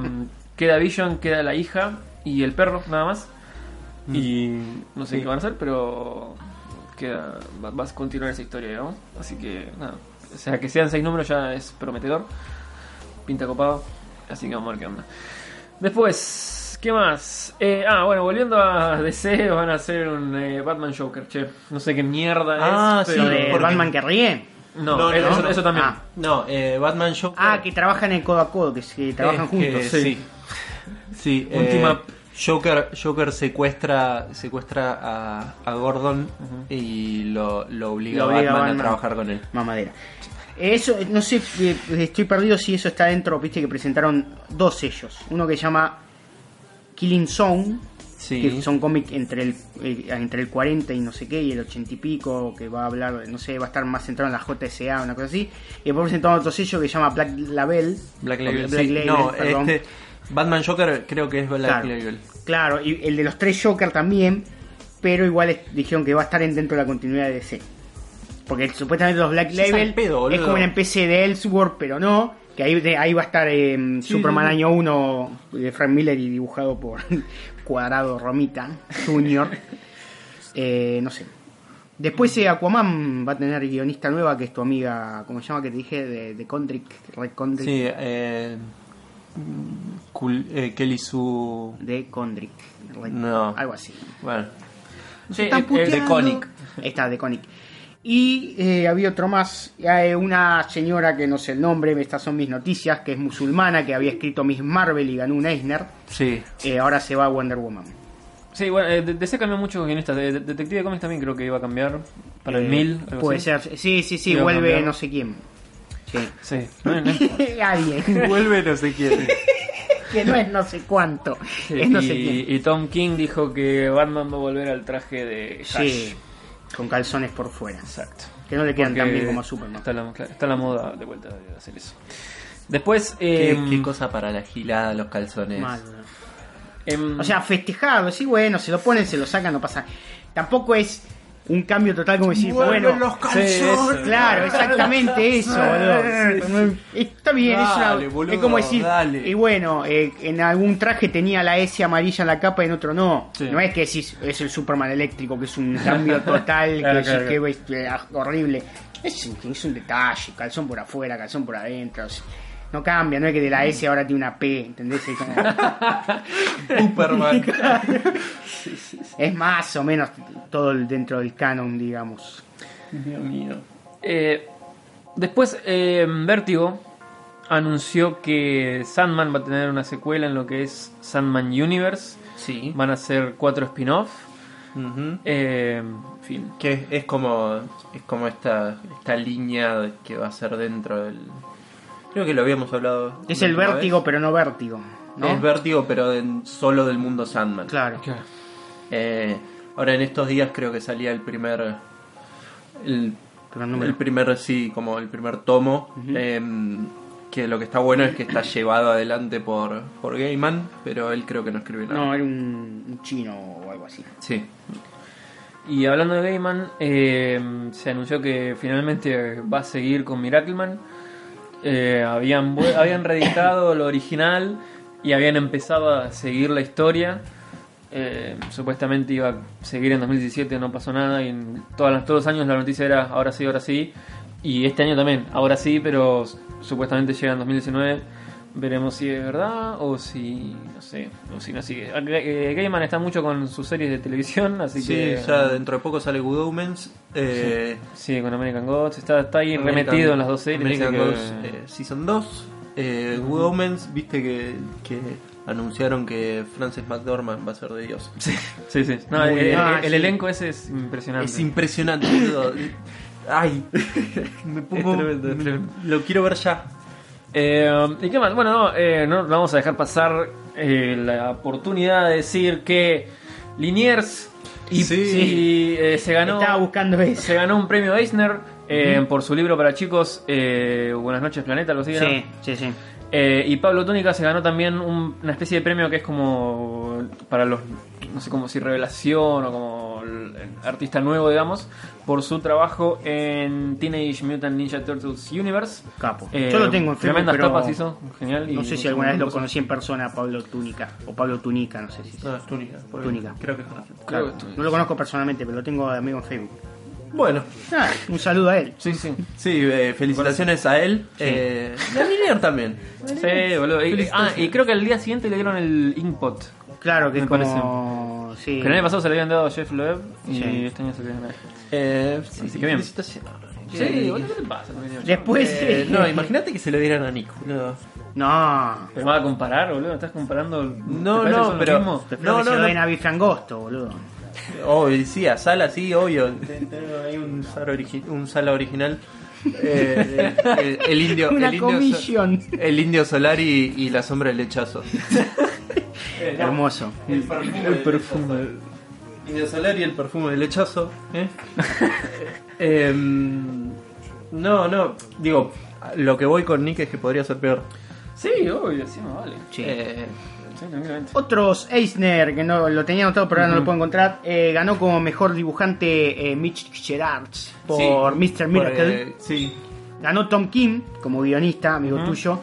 Speaker 3: queda Vision, queda la hija y el perro, nada más. Y no sé qué van a hacer, pero queda, va, va a continuar esa historia, digamos. Así que nada. O sea, que sean seis números ya es prometedor. Pinta copado. Así que vamos a ver qué onda. Después, ¿qué más? Eh, ah, bueno, volviendo a DC, van a hacer un eh, Batman Joker, che. No sé qué mierda
Speaker 2: Ah,
Speaker 3: es.
Speaker 2: sí,
Speaker 3: pero-
Speaker 1: de
Speaker 2: porque-
Speaker 1: Batman que ríe.
Speaker 3: No,
Speaker 2: No,
Speaker 3: eso,
Speaker 2: no,
Speaker 3: eso-
Speaker 2: no.
Speaker 3: eso también.
Speaker 1: Ah.
Speaker 2: No, eh, Batman Joker.
Speaker 1: Ah, que trabajan en codo a codo, que, trabajan
Speaker 2: que-
Speaker 1: juntos.
Speaker 3: Sí.
Speaker 2: sí. Eh,
Speaker 3: up.
Speaker 2: Joker, Joker secuestra, secuestra a, a Gordon y lo, lo obliga,
Speaker 1: Lo
Speaker 2: a
Speaker 1: obliga a
Speaker 2: Batman a
Speaker 1: Batman.
Speaker 2: trabajar con él.
Speaker 1: Mamadera. Eso, no sé, eh, estoy perdido si eso está dentro, viste que presentaron dos sellos. Uno que se llama Killing Zone,
Speaker 2: Sí.
Speaker 1: que son cómics entre el, eh, entre el 40 y no sé qué, y el 80 y pico, que va a hablar, no sé, va a estar más centrado en la JSA, una cosa así. Y después presentaron otro sello que se llama Black Label.
Speaker 2: Black Label.
Speaker 1: Black
Speaker 2: sí.
Speaker 1: Label,
Speaker 2: no,
Speaker 1: perdón.
Speaker 2: este Batman Joker creo que es Black
Speaker 1: Claro.
Speaker 2: Label.
Speaker 1: Claro, y el de los tres Joker también. pero igual es- dijeron que va a estar en- dentro de la continuidad de DC. Porque supuestamente los Black
Speaker 5: es
Speaker 1: Label
Speaker 5: pedo,
Speaker 1: es como una especie de Elseworld, pero no. Que ahí, de- ahí va a estar eh, Superman
Speaker 5: sí, sí.
Speaker 1: año 1 de Frank Miller y dibujado por Cuadrado Romita Jr. Eh, no sé. Después eh, Aquaman va a tener guionista nueva, que es tu amiga, ¿cómo se llama? Que te dije, de, de Condrick, Red Condrick.
Speaker 4: Sí, eh, eh, Kelly Sue.
Speaker 1: De Condrick. Red-
Speaker 4: No.
Speaker 1: Algo así.
Speaker 4: Bueno,
Speaker 3: Sí, eh,
Speaker 4: de.
Speaker 1: Ahí está, de Koenig. Y eh, había otro más, eh, una señora que no sé el nombre, estas son mis noticias, que es musulmana, que había escrito Miss Marvel y ganó un Eisner.
Speaker 4: sí.
Speaker 1: Eh, ahora se va a Wonder Woman.
Speaker 3: Sí, bueno, eh, de- DC cambió mucho guionistas. De, de- Detective de Comics también creo que iba a cambiar para el
Speaker 1: Eh,
Speaker 3: 1000. algo
Speaker 1: Puede
Speaker 3: así.
Speaker 1: ser, sí, sí, sí, vuelve no sé quién. Sí.
Speaker 3: Sí, no, no importa.
Speaker 1: Alguien,
Speaker 4: Vuelve no sé quién.
Speaker 1: que no es no sé cuánto,
Speaker 3: Sí,
Speaker 1: es no
Speaker 3: y,
Speaker 1: sé quién.
Speaker 3: y Tom King dijo que Batman va a volver al traje de.
Speaker 1: Sí, con calzones por fuera,
Speaker 3: Exacto.
Speaker 1: que no le quedan tan
Speaker 3: Porque
Speaker 1: bien como a Superman.
Speaker 3: Está la, está la moda de vuelta de hacer eso. Después,
Speaker 4: ¿Qué,
Speaker 3: em,
Speaker 4: qué cosa para la gilada, los calzones.
Speaker 1: Mal, ¿no?
Speaker 3: em,
Speaker 1: O sea, festejado, sí, bueno, se lo ponen, se lo sacan, no pasa. Tampoco es un cambio total como decir, bueno,
Speaker 3: Sí, eso.
Speaker 1: claro, exactamente eso, boludo. Está bien, es, una-
Speaker 4: Dale, boludo,
Speaker 1: es como decir,
Speaker 4: dale.
Speaker 1: y bueno, eh, en algún traje tenía la S amarilla en la capa y en otro no.
Speaker 3: Sí.
Speaker 1: No es que decís, es el Superman eléctrico, que es un cambio total,
Speaker 3: Claro,
Speaker 1: que,
Speaker 3: claro,
Speaker 1: que es eh, horrible. Es, un- es un detalle, calzón por afuera, calzón por adentro. o sea, no cambia, no es que de la S ahora tiene una P, ¿entendés? Como-
Speaker 4: Superman.
Speaker 1: Es más o menos todo el- dentro del canon, digamos.
Speaker 4: Dios mío.
Speaker 3: eh, después, eh, Vértigo anunció que Sandman va a tener una secuela en lo que es Sandman Universe.
Speaker 4: Sí.
Speaker 3: Van a ser cuatro spin-off.
Speaker 4: Ujú.
Speaker 3: Eh, en fin.
Speaker 4: Que es, es como es como esta esta línea que va a ser dentro del creo que lo habíamos hablado
Speaker 1: Es el vértigo,
Speaker 4: vez.
Speaker 1: pero no vértigo. ¿no?
Speaker 4: es vértigo pero solo del mundo Sandman
Speaker 1: Claro.
Speaker 4: Eh, ahora en estos días creo que salía el primer el,
Speaker 1: Primer número.
Speaker 4: el primer sí como el primer tomo em, que lo que está bueno es que está llevado adelante por por Gaiman pero él creo que no escribió nada
Speaker 1: No, era un, un chino o algo así.
Speaker 4: sí
Speaker 3: Y hablando de Gaiman, eh, se anunció que finalmente va a seguir con Miracleman. Eh, habían, habían reeditado lo original y habían empezado a seguir la historia. Eh, supuestamente iba a seguir en 2017, no pasó nada. Y en todas las, todos los años la noticia era ahora sí, ahora sí. Y este año también, ahora sí, pero supuestamente llega en 2019. Veremos si es verdad o si, no sé, o si no sigue. Ga- eh, Gaiman está mucho con sus series de televisión, así
Speaker 4: sí
Speaker 3: que...
Speaker 4: ya dentro de poco sale Good Omens eh,
Speaker 3: Sí, con American Gods. Está, está ahí
Speaker 4: American-
Speaker 3: remetido en las dos series.
Speaker 4: American
Speaker 3: así que-
Speaker 4: Gods, eh, Season 2. Eh, Good Omens, viste que, que anunciaron que Frances McDormand va a ser de Dios.
Speaker 3: sí, sí. sí. No, el,
Speaker 4: bien.
Speaker 3: el-
Speaker 1: Ah,
Speaker 3: el
Speaker 1: sí.
Speaker 3: elenco ese es impresionante.
Speaker 4: Es impresionante. Ay, me pongo.
Speaker 3: Es tremendo, es tremendo.
Speaker 4: Lo quiero ver ya.
Speaker 3: Eh, ¿Y qué más? Bueno, no, eh, no vamos a dejar pasar eh, la oportunidad de decir que Liniers y,
Speaker 4: Sí.
Speaker 3: y, eh, se ganó
Speaker 1: Estaba buscando eso.
Speaker 3: se ganó un premio Eisner eh, por su libro para chicos eh, Buenas noches Planeta, algo así. ¿no?
Speaker 1: Sí, sí, sí.
Speaker 3: Eh, y Pablo Túnica se ganó también un- una especie de premio que es como para los, no sé cómo si revelación o como el, el artista nuevo, digamos, por su trabajo en Teenage Mutant Ninja Turtles Universe.
Speaker 1: Capo.
Speaker 3: Eh,
Speaker 1: Yo lo tengo en Facebook,
Speaker 3: Tremendas
Speaker 1: pero
Speaker 3: tapas hizo, genial. y
Speaker 1: no sé si alguna vez lo
Speaker 3: cosas.
Speaker 1: conocí en persona, Pablo Túnica. O Pablo Tunica, no sé si.
Speaker 4: No, es túnica.
Speaker 1: Túnica.
Speaker 4: Creo que es.
Speaker 3: Creo
Speaker 1: Claro, no lo conozco personalmente, pero lo tengo de amigo en Facebook.
Speaker 4: Bueno,
Speaker 1: Ah, un saludo a él.
Speaker 3: Sí, sí.
Speaker 4: sí, eh, felicitaciones a él. Eh, y a Linier también.
Speaker 3: Sí, boludo. Y- ah, y creo que al día siguiente le dieron el Inkpot.
Speaker 1: Claro que
Speaker 3: Me
Speaker 1: es como. Sí.
Speaker 3: Que el año pasado se le habían dado a Jeff Loeb y
Speaker 1: Sí.
Speaker 3: este año se le dieron a él.
Speaker 4: Eh, sí,
Speaker 3: Así que bien.
Speaker 4: felicitaciones.
Speaker 3: Sí, boludo, ¿qué te pasa?
Speaker 1: Después.
Speaker 4: Eh, no, imagínate que se lo dieran a Nick. boludo.
Speaker 1: No.
Speaker 3: ¿Te vas a comparar, boludo? ¿Estás comparando? ¿Te
Speaker 4: No,
Speaker 3: parece
Speaker 4: no, pero- No,
Speaker 1: que
Speaker 4: no,
Speaker 1: se lo
Speaker 4: no.
Speaker 1: den a Bifrangosto, boludo.
Speaker 4: Obvio, sí, a Sala, sí, obvio. Tengo ahí un Sala, origi- un Sala original. Eh, el, el indio,
Speaker 1: Una
Speaker 4: el indio,
Speaker 1: comisión.
Speaker 4: el indio solar y, y la sombra del lechazo.
Speaker 1: Hermoso.
Speaker 4: El perfume. El perfume. Indio solar y el perfume del lechazo. ¿eh? Em, no, no. Digo, lo que voy con Nick es que podría ser peor.
Speaker 3: Sí, obvio, sí, me vale.
Speaker 1: Sí. Otros Eisner, que no lo tenía anotado pero ahora no lo puedo encontrar, eh, ganó como mejor dibujante eh, Mitch Gerards por
Speaker 4: sí,
Speaker 1: Mr. Miracle.
Speaker 4: por, eh, sí,
Speaker 1: Ganó Tom Kim como guionista, amigo tuyo.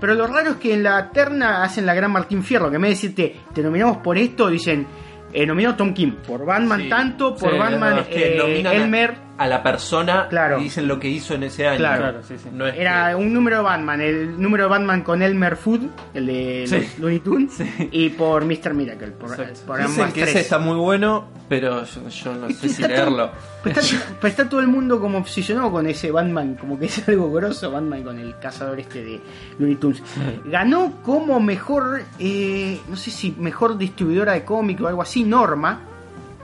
Speaker 1: Pero lo raro es que en la terna hacen la gran Martín Fierro, que en vez de decirte, te nominamos por esto, dicen, eh, nominado Tom Kim. Por Batman
Speaker 4: Sí.
Speaker 1: tanto, por
Speaker 3: Sí,
Speaker 1: Batman
Speaker 4: es que
Speaker 1: eh, Elmer.
Speaker 4: A la persona
Speaker 1: Claro.
Speaker 4: y dicen lo que hizo en ese año.
Speaker 1: Claro.
Speaker 3: Claro, sí, sí.
Speaker 4: No es
Speaker 1: Era
Speaker 4: que-
Speaker 1: un número de Batman, el número de Batman con Elmer Food, el de
Speaker 3: Sí.
Speaker 1: los Looney Tunes,
Speaker 3: Sí.
Speaker 1: y por Mr. Miracle, por, por
Speaker 4: Dicen que
Speaker 1: tres.
Speaker 4: ese está muy bueno, pero yo, yo no sé si leerlo.
Speaker 1: Pero está, pero está todo el mundo como obsesionado con ese Batman, como que es algo grosso, Batman con el cazador este de Looney Tunes. Ganó como mejor, eh, no sé si mejor distribuidora de cómic o algo así, Norma,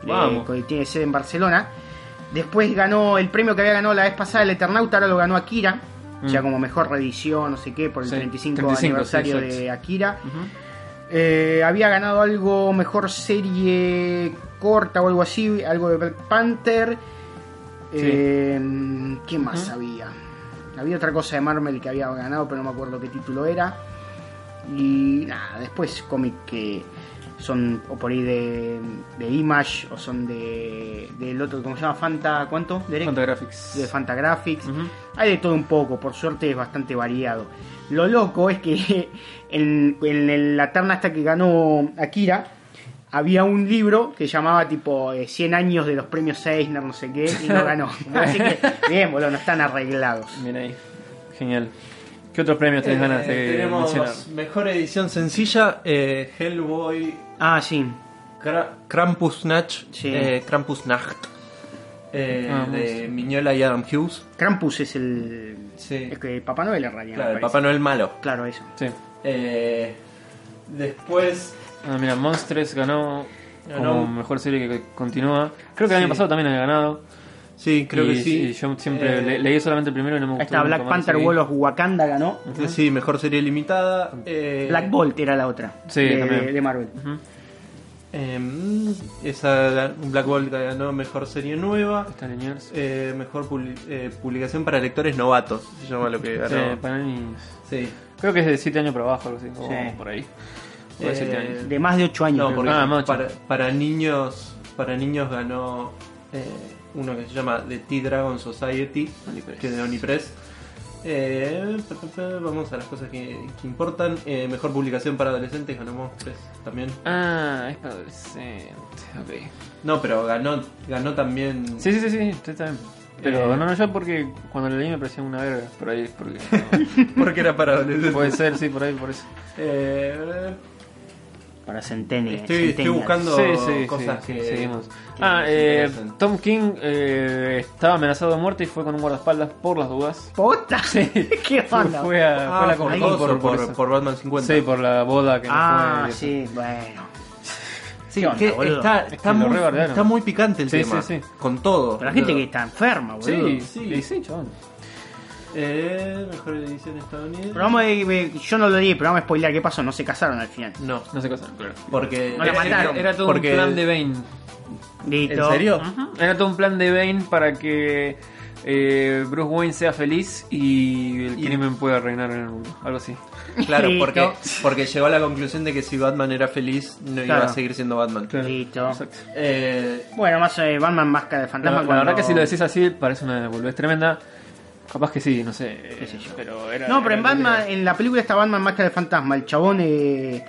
Speaker 3: Vamos.
Speaker 1: eh, que tiene sede en Barcelona. Después ganó el premio que había ganado la vez pasada el Eternauta, ahora lo ganó Akira,
Speaker 3: Mm.
Speaker 1: ya como mejor reedición, no sé qué, por el
Speaker 3: Sí,
Speaker 1: 35,
Speaker 3: 35,
Speaker 1: aniversario
Speaker 3: sí,
Speaker 1: de Akira. Eh, había ganado algo mejor serie corta o algo así, algo de Black Panther. Eh, ¿Qué más había? Había otra cosa de Marvel que había ganado, pero no me acuerdo qué título era. Y nada, después cómic que son o por ahí de, de Image o son de del otro, ¿cómo se llama? Fanta, ¿cuánto? Derek?
Speaker 3: Fantagraphics.
Speaker 1: de Fantagraphics.
Speaker 3: Ujú.
Speaker 1: Hay de todo un poco, por suerte es bastante variado. Lo loco es que en, en la terna hasta que ganó Akira, había un libro que llamaba tipo eh, 100 años de los premios Eisner, no sé qué, y no ganó. Así que, bien, boludo, no están arreglados.
Speaker 3: Bien ahí. Genial. ¿Qué otros premios tenés
Speaker 4: Eh,
Speaker 3: ganas de
Speaker 4: tenemos
Speaker 3: mencionar?
Speaker 4: mejor edición sencilla, eh, Hellboy,
Speaker 1: Ah, sí.
Speaker 4: Kra- Krampusnacht,
Speaker 1: Sí.
Speaker 4: eh, Krampusnacht, eh,
Speaker 3: Ah,
Speaker 4: de Miñola y Adam Hughes.
Speaker 1: Krampus es el.
Speaker 4: Sí.
Speaker 1: Es que Papá Noel en realidad.
Speaker 4: Claro, el. Papá Noel malo.
Speaker 1: Claro, eso.
Speaker 3: Sí.
Speaker 4: Eh, después,
Speaker 3: Ah, mira, Monstres ganó,
Speaker 4: Ganó.
Speaker 3: como mejor serie que continúa. Creo que el
Speaker 4: Sí.
Speaker 3: año pasado también había ganado.
Speaker 4: sí, creo
Speaker 3: Y-
Speaker 4: que sí.
Speaker 3: y yo siempre
Speaker 4: Eh,
Speaker 3: le- leí solamente el primero y no me gustó.
Speaker 1: está
Speaker 3: nunca
Speaker 1: Black Panther. Wall of Wakanda ganó.
Speaker 4: eh, Sí, mejor serie limitada. eh,
Speaker 1: Black Bolt era la otra.
Speaker 3: Sí,
Speaker 1: de, Marvel.
Speaker 3: Ujú.
Speaker 4: Eh, esa Black Bolt ganó mejor serie nueva. Eh, mejor publi- eh, publicación para lectores novatos, se llama lo que
Speaker 3: Sí,
Speaker 4: ganó.
Speaker 3: para mí-
Speaker 4: Sí.
Speaker 3: Creo que es de 7 años para abajo, algo así, o
Speaker 1: Sí.
Speaker 3: por ahí. O de 7
Speaker 4: Eh.
Speaker 1: De más de 8 años.
Speaker 4: No,
Speaker 1: creo.
Speaker 4: porque
Speaker 3: Ah,
Speaker 4: para, para niños para niños ganó eh, uno que se llama The T-Dragon Society,
Speaker 3: Onipress.
Speaker 4: que es de Onipress. Eh, vamos a las cosas que, que importan. Eh, mejor publicación para adolescentes ganó Monstruos también.
Speaker 3: Ah, es para adolescentes. Ok.
Speaker 4: No, pero ganó ganó también.
Speaker 3: Sí, sí, sí, sí, está bien. Pero
Speaker 4: Eh.
Speaker 3: no, no, yo porque cuando lo leí me parecía una verga. Por ahí, porque. no.
Speaker 4: porque era para adolescentes.
Speaker 3: Puede ser, sí, por ahí, por eso.
Speaker 4: Eh,
Speaker 1: Para Centennial.
Speaker 4: Estoy- estoy buscando-
Speaker 3: Sí, sí,
Speaker 4: cosas
Speaker 3: sí,
Speaker 4: que-
Speaker 3: seguimos.
Speaker 4: que
Speaker 3: Ah, eh. Tom King eh, estaba amenazado de muerte y fue con un guardaespaldas por las dudas.
Speaker 1: ¡Puta!
Speaker 3: Sí.
Speaker 1: ¿Qué
Speaker 3: Fue,
Speaker 1: onda?
Speaker 3: fue a,
Speaker 4: ah,
Speaker 3: fue a la
Speaker 4: por, por,
Speaker 3: por, eso.
Speaker 4: por Batman 50.
Speaker 3: Sí, por la boda que no
Speaker 1: Ah,
Speaker 3: fue. y eso.
Speaker 1: sí, bueno.
Speaker 4: Sí,
Speaker 1: ¿Qué onda,
Speaker 4: que está,
Speaker 3: Es
Speaker 4: está
Speaker 3: que lo
Speaker 4: muy, está muy picante el
Speaker 3: Sí,
Speaker 4: tema.
Speaker 3: sí, sí.
Speaker 4: Con todo.
Speaker 1: Pero la gente que está enferma, boludo.
Speaker 3: Sí,
Speaker 4: Sí.
Speaker 3: sí, sí, chabón.
Speaker 4: Eh, mejor edición estadounidense.
Speaker 1: Pero vamos a, eh, yo no lo di, pero vamos a spoilear qué pasó. No se casaron al final.
Speaker 4: No,
Speaker 3: No sé cosa, claro.
Speaker 4: porque.
Speaker 1: No la
Speaker 3: Era-
Speaker 1: mataron.
Speaker 3: Era, todo
Speaker 4: Porque-
Speaker 3: un plan de Bane.
Speaker 1: Listo.
Speaker 4: ¿En serio?
Speaker 3: Ujú. Era todo un plan de Bane para que eh, Bruce Wayne sea feliz y el
Speaker 4: Y-
Speaker 3: crimen pueda reinar en el mundo. Algo así.
Speaker 4: Claro,
Speaker 1: Listo.
Speaker 4: porque, porque llegó a la conclusión de que si Batman era feliz, no iba
Speaker 1: Claro.
Speaker 4: a seguir siendo Batman.
Speaker 1: Listo.
Speaker 3: Exacto.
Speaker 4: Eh,
Speaker 1: Bueno, más eh, Batman Máscara de
Speaker 3: La,
Speaker 1: Fantasma.
Speaker 3: la
Speaker 1: cuando-
Speaker 3: verdad que si lo decís así parece una boludez tremenda. Capaz que sí, no sé.
Speaker 1: Qué sé yo.
Speaker 3: Pero era,
Speaker 1: No, pero
Speaker 3: era
Speaker 1: en Batman,
Speaker 3: era.
Speaker 1: en la película está Batman Máscara de Fantasma. El chabón eh,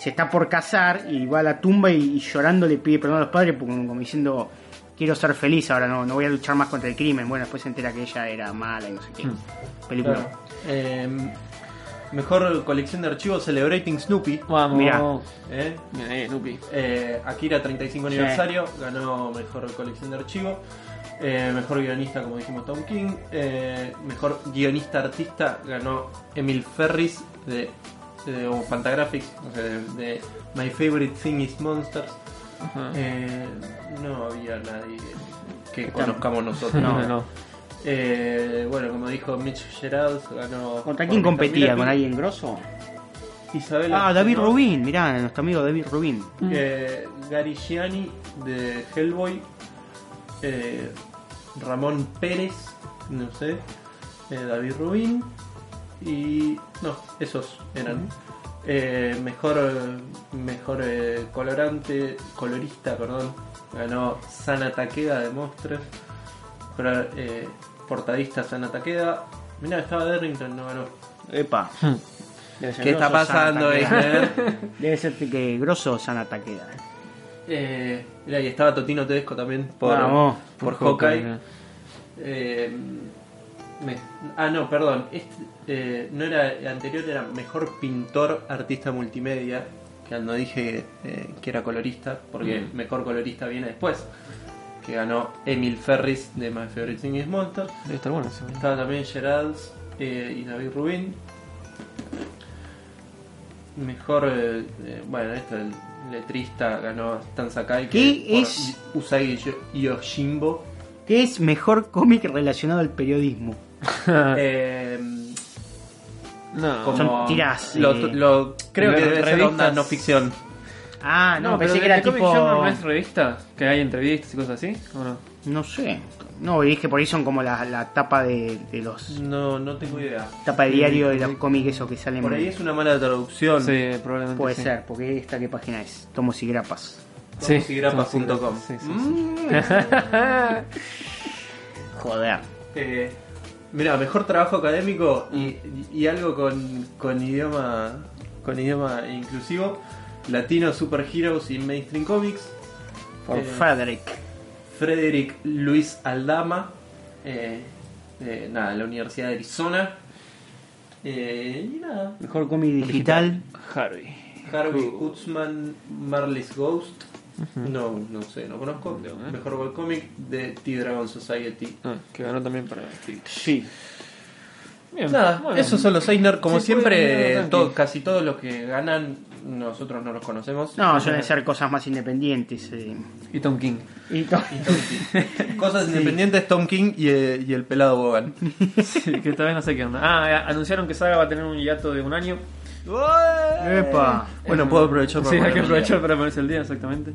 Speaker 1: se está por casar y va a la tumba y, y llorando le pide perdón a los padres porque, como, como diciendo quiero ser feliz ahora, no, no voy a luchar más contra el crimen. Bueno, después se entera que ella era mala y no sé qué.
Speaker 3: Hmm.
Speaker 1: Película.
Speaker 4: claro. Eh, mejor colección de archivos Celebrating Snoopy.
Speaker 3: Vamos.
Speaker 1: Mirá.
Speaker 4: Eh,
Speaker 3: Mira ahí, Nupi.
Speaker 4: Eh, Akira 35
Speaker 1: Sí.
Speaker 4: aniversario, ganó mejor colección de archivos. Eh, mejor guionista, como dijimos, Tom King. Eh, mejor guionista artista ganó Emil Ferris de, de o Fantagraphics, o sea, de, de My Favorite Thing is Monsters. Eh, no había nadie que conozcamos nosotros.
Speaker 3: no, no.
Speaker 4: Eh, bueno, como dijo Mitch Gerald, ganó.
Speaker 1: ¿Contra quién competía? ¿Con alguien grosso?
Speaker 4: Isabela
Speaker 1: Ah, David. Rubin, mirá, nuestro amigo David Rubin.
Speaker 4: Eh, Gary Gianni de Hellboy. Eh, Ramón Pérez, no sé. eh, David Rubin. y. No, esos eran. Eh, mejor mejor eh, colorante, colorista, perdón. Ganó Sana Takeda de Monsters. Mejor, eh, portadista Sana Takeda. Mirá, estaba Derrington, no ganó.
Speaker 1: Epa. Ser
Speaker 4: ¿Qué está pasando?
Speaker 1: Debe ser que grosso Sana Takeda. Eh.
Speaker 4: Y estaba Totino Tedesco también por,
Speaker 1: Vamos,
Speaker 4: por,
Speaker 3: por Hawkeye,
Speaker 4: Hawkeye. Eh, me- ah, no, perdón. Este, eh, no era el anterior, era mejor pintor artista multimedia. Que no dije que era colorista, porque
Speaker 3: Mm.
Speaker 4: mejor colorista viene después. Que ganó Emil Ferris de My Favorite Thing is Monster.
Speaker 3: Debe estar bueno ese.
Speaker 4: Estaba también Geralds eh, y David Rubin. Mejor, bueno, esto el letrista ganó Stan Sakai.
Speaker 1: ¿Qué
Speaker 4: que por
Speaker 1: es?
Speaker 4: Usagi Yo- Yojimbo.
Speaker 1: ¿Qué es mejor cómic relacionado al periodismo?
Speaker 4: Eh,
Speaker 3: No.
Speaker 4: como
Speaker 1: Son tiras,
Speaker 4: Lo,
Speaker 1: eh,
Speaker 4: lo- creo que debe ser onda no ficción.
Speaker 1: Ah, no,
Speaker 3: No, pero
Speaker 1: pensé
Speaker 3: de
Speaker 1: que era
Speaker 3: Comic
Speaker 1: tipo.
Speaker 3: No es revistas, que hay entrevistas y cosas así, ¿o no?
Speaker 1: No sé. No, dije por ahí son como la, la tapa de, de los.
Speaker 4: No, no tengo idea.
Speaker 1: Tapa de diario de los cómics esos que salen.
Speaker 4: Por ahí es una mala traducción.
Speaker 3: Sí, probablemente
Speaker 1: Puede
Speaker 3: sí.
Speaker 1: ser, porque esta qué página es. Tomos y grapas.
Speaker 3: Sí,
Speaker 4: Tomosigrapas.com.
Speaker 3: Sí, sí, sí.
Speaker 4: Mm.
Speaker 1: Joder.
Speaker 4: Eh, mira, mejor trabajo académico y, y algo con, con idioma con idioma inclusivo. Latino Super Heroes y Mainstream Comics.
Speaker 1: Por
Speaker 4: Eh,
Speaker 1: Frederick.
Speaker 4: Frederick Luis Aldama. eh, de, nada, de la Universidad de Arizona. Eh, y nada.
Speaker 1: Mejor cómic digital.
Speaker 3: Harvey.
Speaker 4: Harvey Utzman, Marley's Ghost. No, no sé, no conozco. Mejor webcomic de T-Dragon Society.
Speaker 3: Ah, que ganó también para Sí. Bien.
Speaker 4: Nada,
Speaker 3: bueno.
Speaker 4: esos son los Eisner. Como
Speaker 3: Sí,
Speaker 4: siempre,
Speaker 3: ganar,
Speaker 4: to-
Speaker 3: tranqui.
Speaker 4: casi todos los que ganan, nosotros no los conocemos.
Speaker 1: No, suelen ser cosas más independientes. eh.
Speaker 3: Y Tom King.
Speaker 1: Y to-
Speaker 4: Y Tom King. Cosas independientes, Tom King y, eh, y el pelado Bogan.
Speaker 3: Sí, que todavía no sé qué onda. Ah, eh, anunciaron que Saga va a tener un hiato de un año.
Speaker 1: Epa.
Speaker 4: Bueno, puedo aprovechar para
Speaker 3: Sí, hay que aprovechar para ponerse el día, exactamente.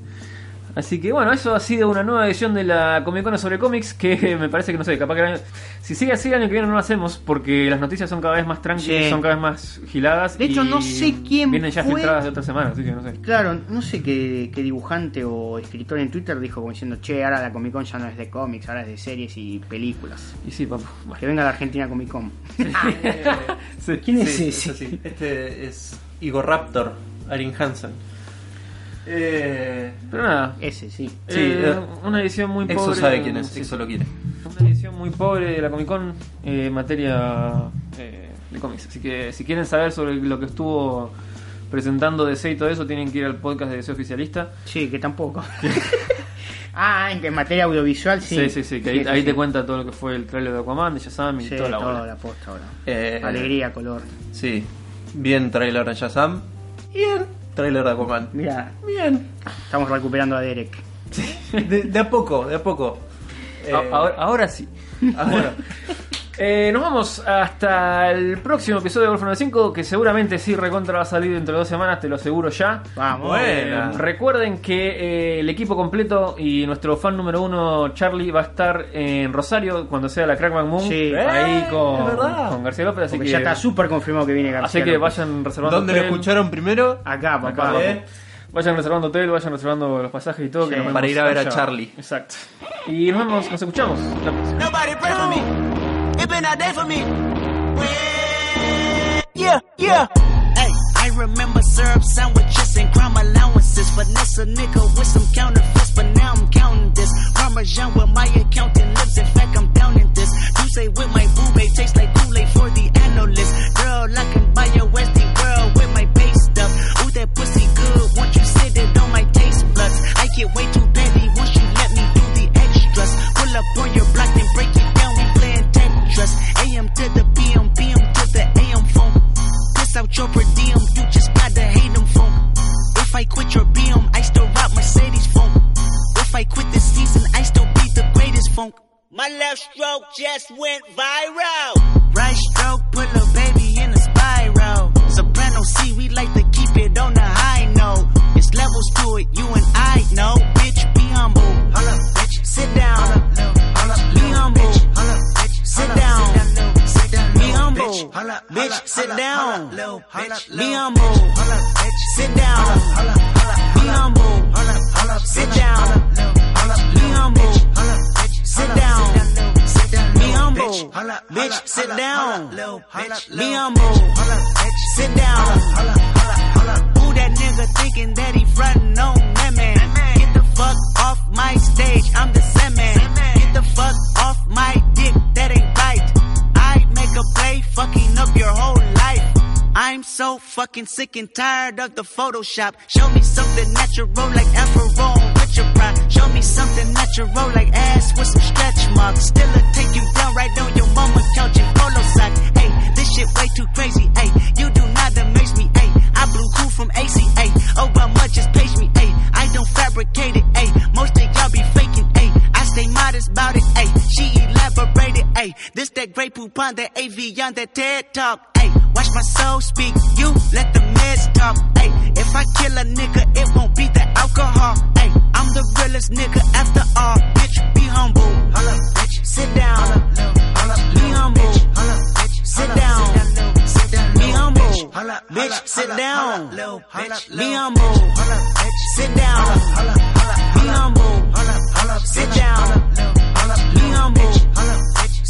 Speaker 3: Así que bueno, eso ha sido una nueva edición de la Comic Con sobre cómics que me parece que no sé, capaz que el año- si sigue así el año que viene no lo hacemos porque las noticias son cada vez más tranquilas,
Speaker 1: Sí.
Speaker 3: son cada vez más giladas.
Speaker 1: De hecho,
Speaker 3: y
Speaker 1: no sé quién
Speaker 3: Vienen ya
Speaker 1: fue.
Speaker 3: filtradas de otra semana, así que no sé.
Speaker 1: Claro, no sé qué, qué dibujante o escritor en Twitter dijo como diciendo, che, ahora la Comic Con ya no es de cómics, ahora es de series y películas.
Speaker 3: Y sí, papu. Bueno.
Speaker 1: Que venga la Argentina Comic Con.
Speaker 3: Sí.
Speaker 1: ¿Quién es
Speaker 4: Sí,
Speaker 1: ese?
Speaker 4: Este es Igor Raptor, Arin Hansen. Eh,
Speaker 3: Pero nada.
Speaker 1: Ese, sí.
Speaker 4: Sí,
Speaker 3: eh,
Speaker 4: eh,
Speaker 3: una edición muy
Speaker 4: Exo
Speaker 3: pobre.
Speaker 4: sabe quién es,
Speaker 3: sí,
Speaker 4: Exo lo quiere.
Speaker 3: Una edición muy pobre de la Comic Con eh, en materia eh, de cómics. Así que si quieren saber sobre lo que estuvo presentando DC y todo eso, tienen que ir al podcast de DC Oficialista.
Speaker 1: Sí, que tampoco. ah, en que en materia audiovisual sí.
Speaker 3: Sí, sí, sí, que ahí,
Speaker 1: eso
Speaker 3: ahí
Speaker 1: sí.
Speaker 3: te cuenta todo lo que fue el trailer de Aquaman, de Shazam y
Speaker 1: Sí,
Speaker 3: toda la
Speaker 1: toda
Speaker 3: bola.
Speaker 1: la posta ahora.
Speaker 4: Eh,
Speaker 1: Alegría, color.
Speaker 4: Sí, bien trailer de Shazam. Bien trailer de Aquaman.
Speaker 1: Mira,
Speaker 4: Bien.
Speaker 1: estamos recuperando a Derek.
Speaker 4: De, de a poco, de a poco. Eh,
Speaker 3: A- ahora, ahora sí.
Speaker 4: ahora.
Speaker 3: Eh, nos vamos hasta el próximo episodio de Warframe 5, que seguramente sí recontra va a salir dentro de dos semanas, te lo aseguro ya.
Speaker 1: Vamos.
Speaker 3: Eh, recuerden que eh, el equipo completo y nuestro fan número uno, Charlie, va a estar en Rosario cuando sea la Crackback Moon.
Speaker 1: Sí.
Speaker 3: ahí
Speaker 4: Eh,
Speaker 3: con,
Speaker 4: verdad.
Speaker 3: con García López. Así
Speaker 1: Porque
Speaker 3: que,
Speaker 1: ya está súper confirmado que viene García.
Speaker 3: así que
Speaker 1: López.
Speaker 3: vayan reservando
Speaker 4: ¿Dónde lo escucharon primero?
Speaker 1: Acá, papá.
Speaker 3: Acá,
Speaker 4: Eh,
Speaker 3: Vayan reservando hotel, vayan reservando los pasajes y todo. que
Speaker 1: Sí.
Speaker 3: nos vemos
Speaker 4: Para ir a ver a. Charlie.
Speaker 3: Exacto. Y nos vemos, nos escuchamos. la
Speaker 6: It been a day for me. Yeah, yeah. Hey, I remember syrup sandwiches and crime allowances. Vanessa nigga with some counterfeits, but now I'm counting this. Parmesan with my accountant lips. In fact, I'm down in this. You say with my boo tastes like Kool-Aid for the analyst. Girl, I can buy your sick and tired of the Photoshop. Show me something natural like Afro with your pride. Show me something natural like ass with some stretch marks. Still a take you down right on your mama couch in polo socks. Hey, this shit way too crazy. Hey, you do not amaze me. Hey, I blew cool from ACA. Obama just page me. Hey, I don't fabricate it. Hey, most of y'all be faking. Hey, I stay modest about it. Hey, she elaborated. Hey, this that great poop on that AV on that TED talk. Hey, watch my soul speak. You let the meds talk. Hey, if I kill a nigga, it won't be the alcohol. Hey, I'm the realest nigga after all. Bitch, be humble. Sit down. Be humble. Sit down. Be humble. Bitch, sit down. Be humble. Sit down. Be humble. Sit down. Be humble.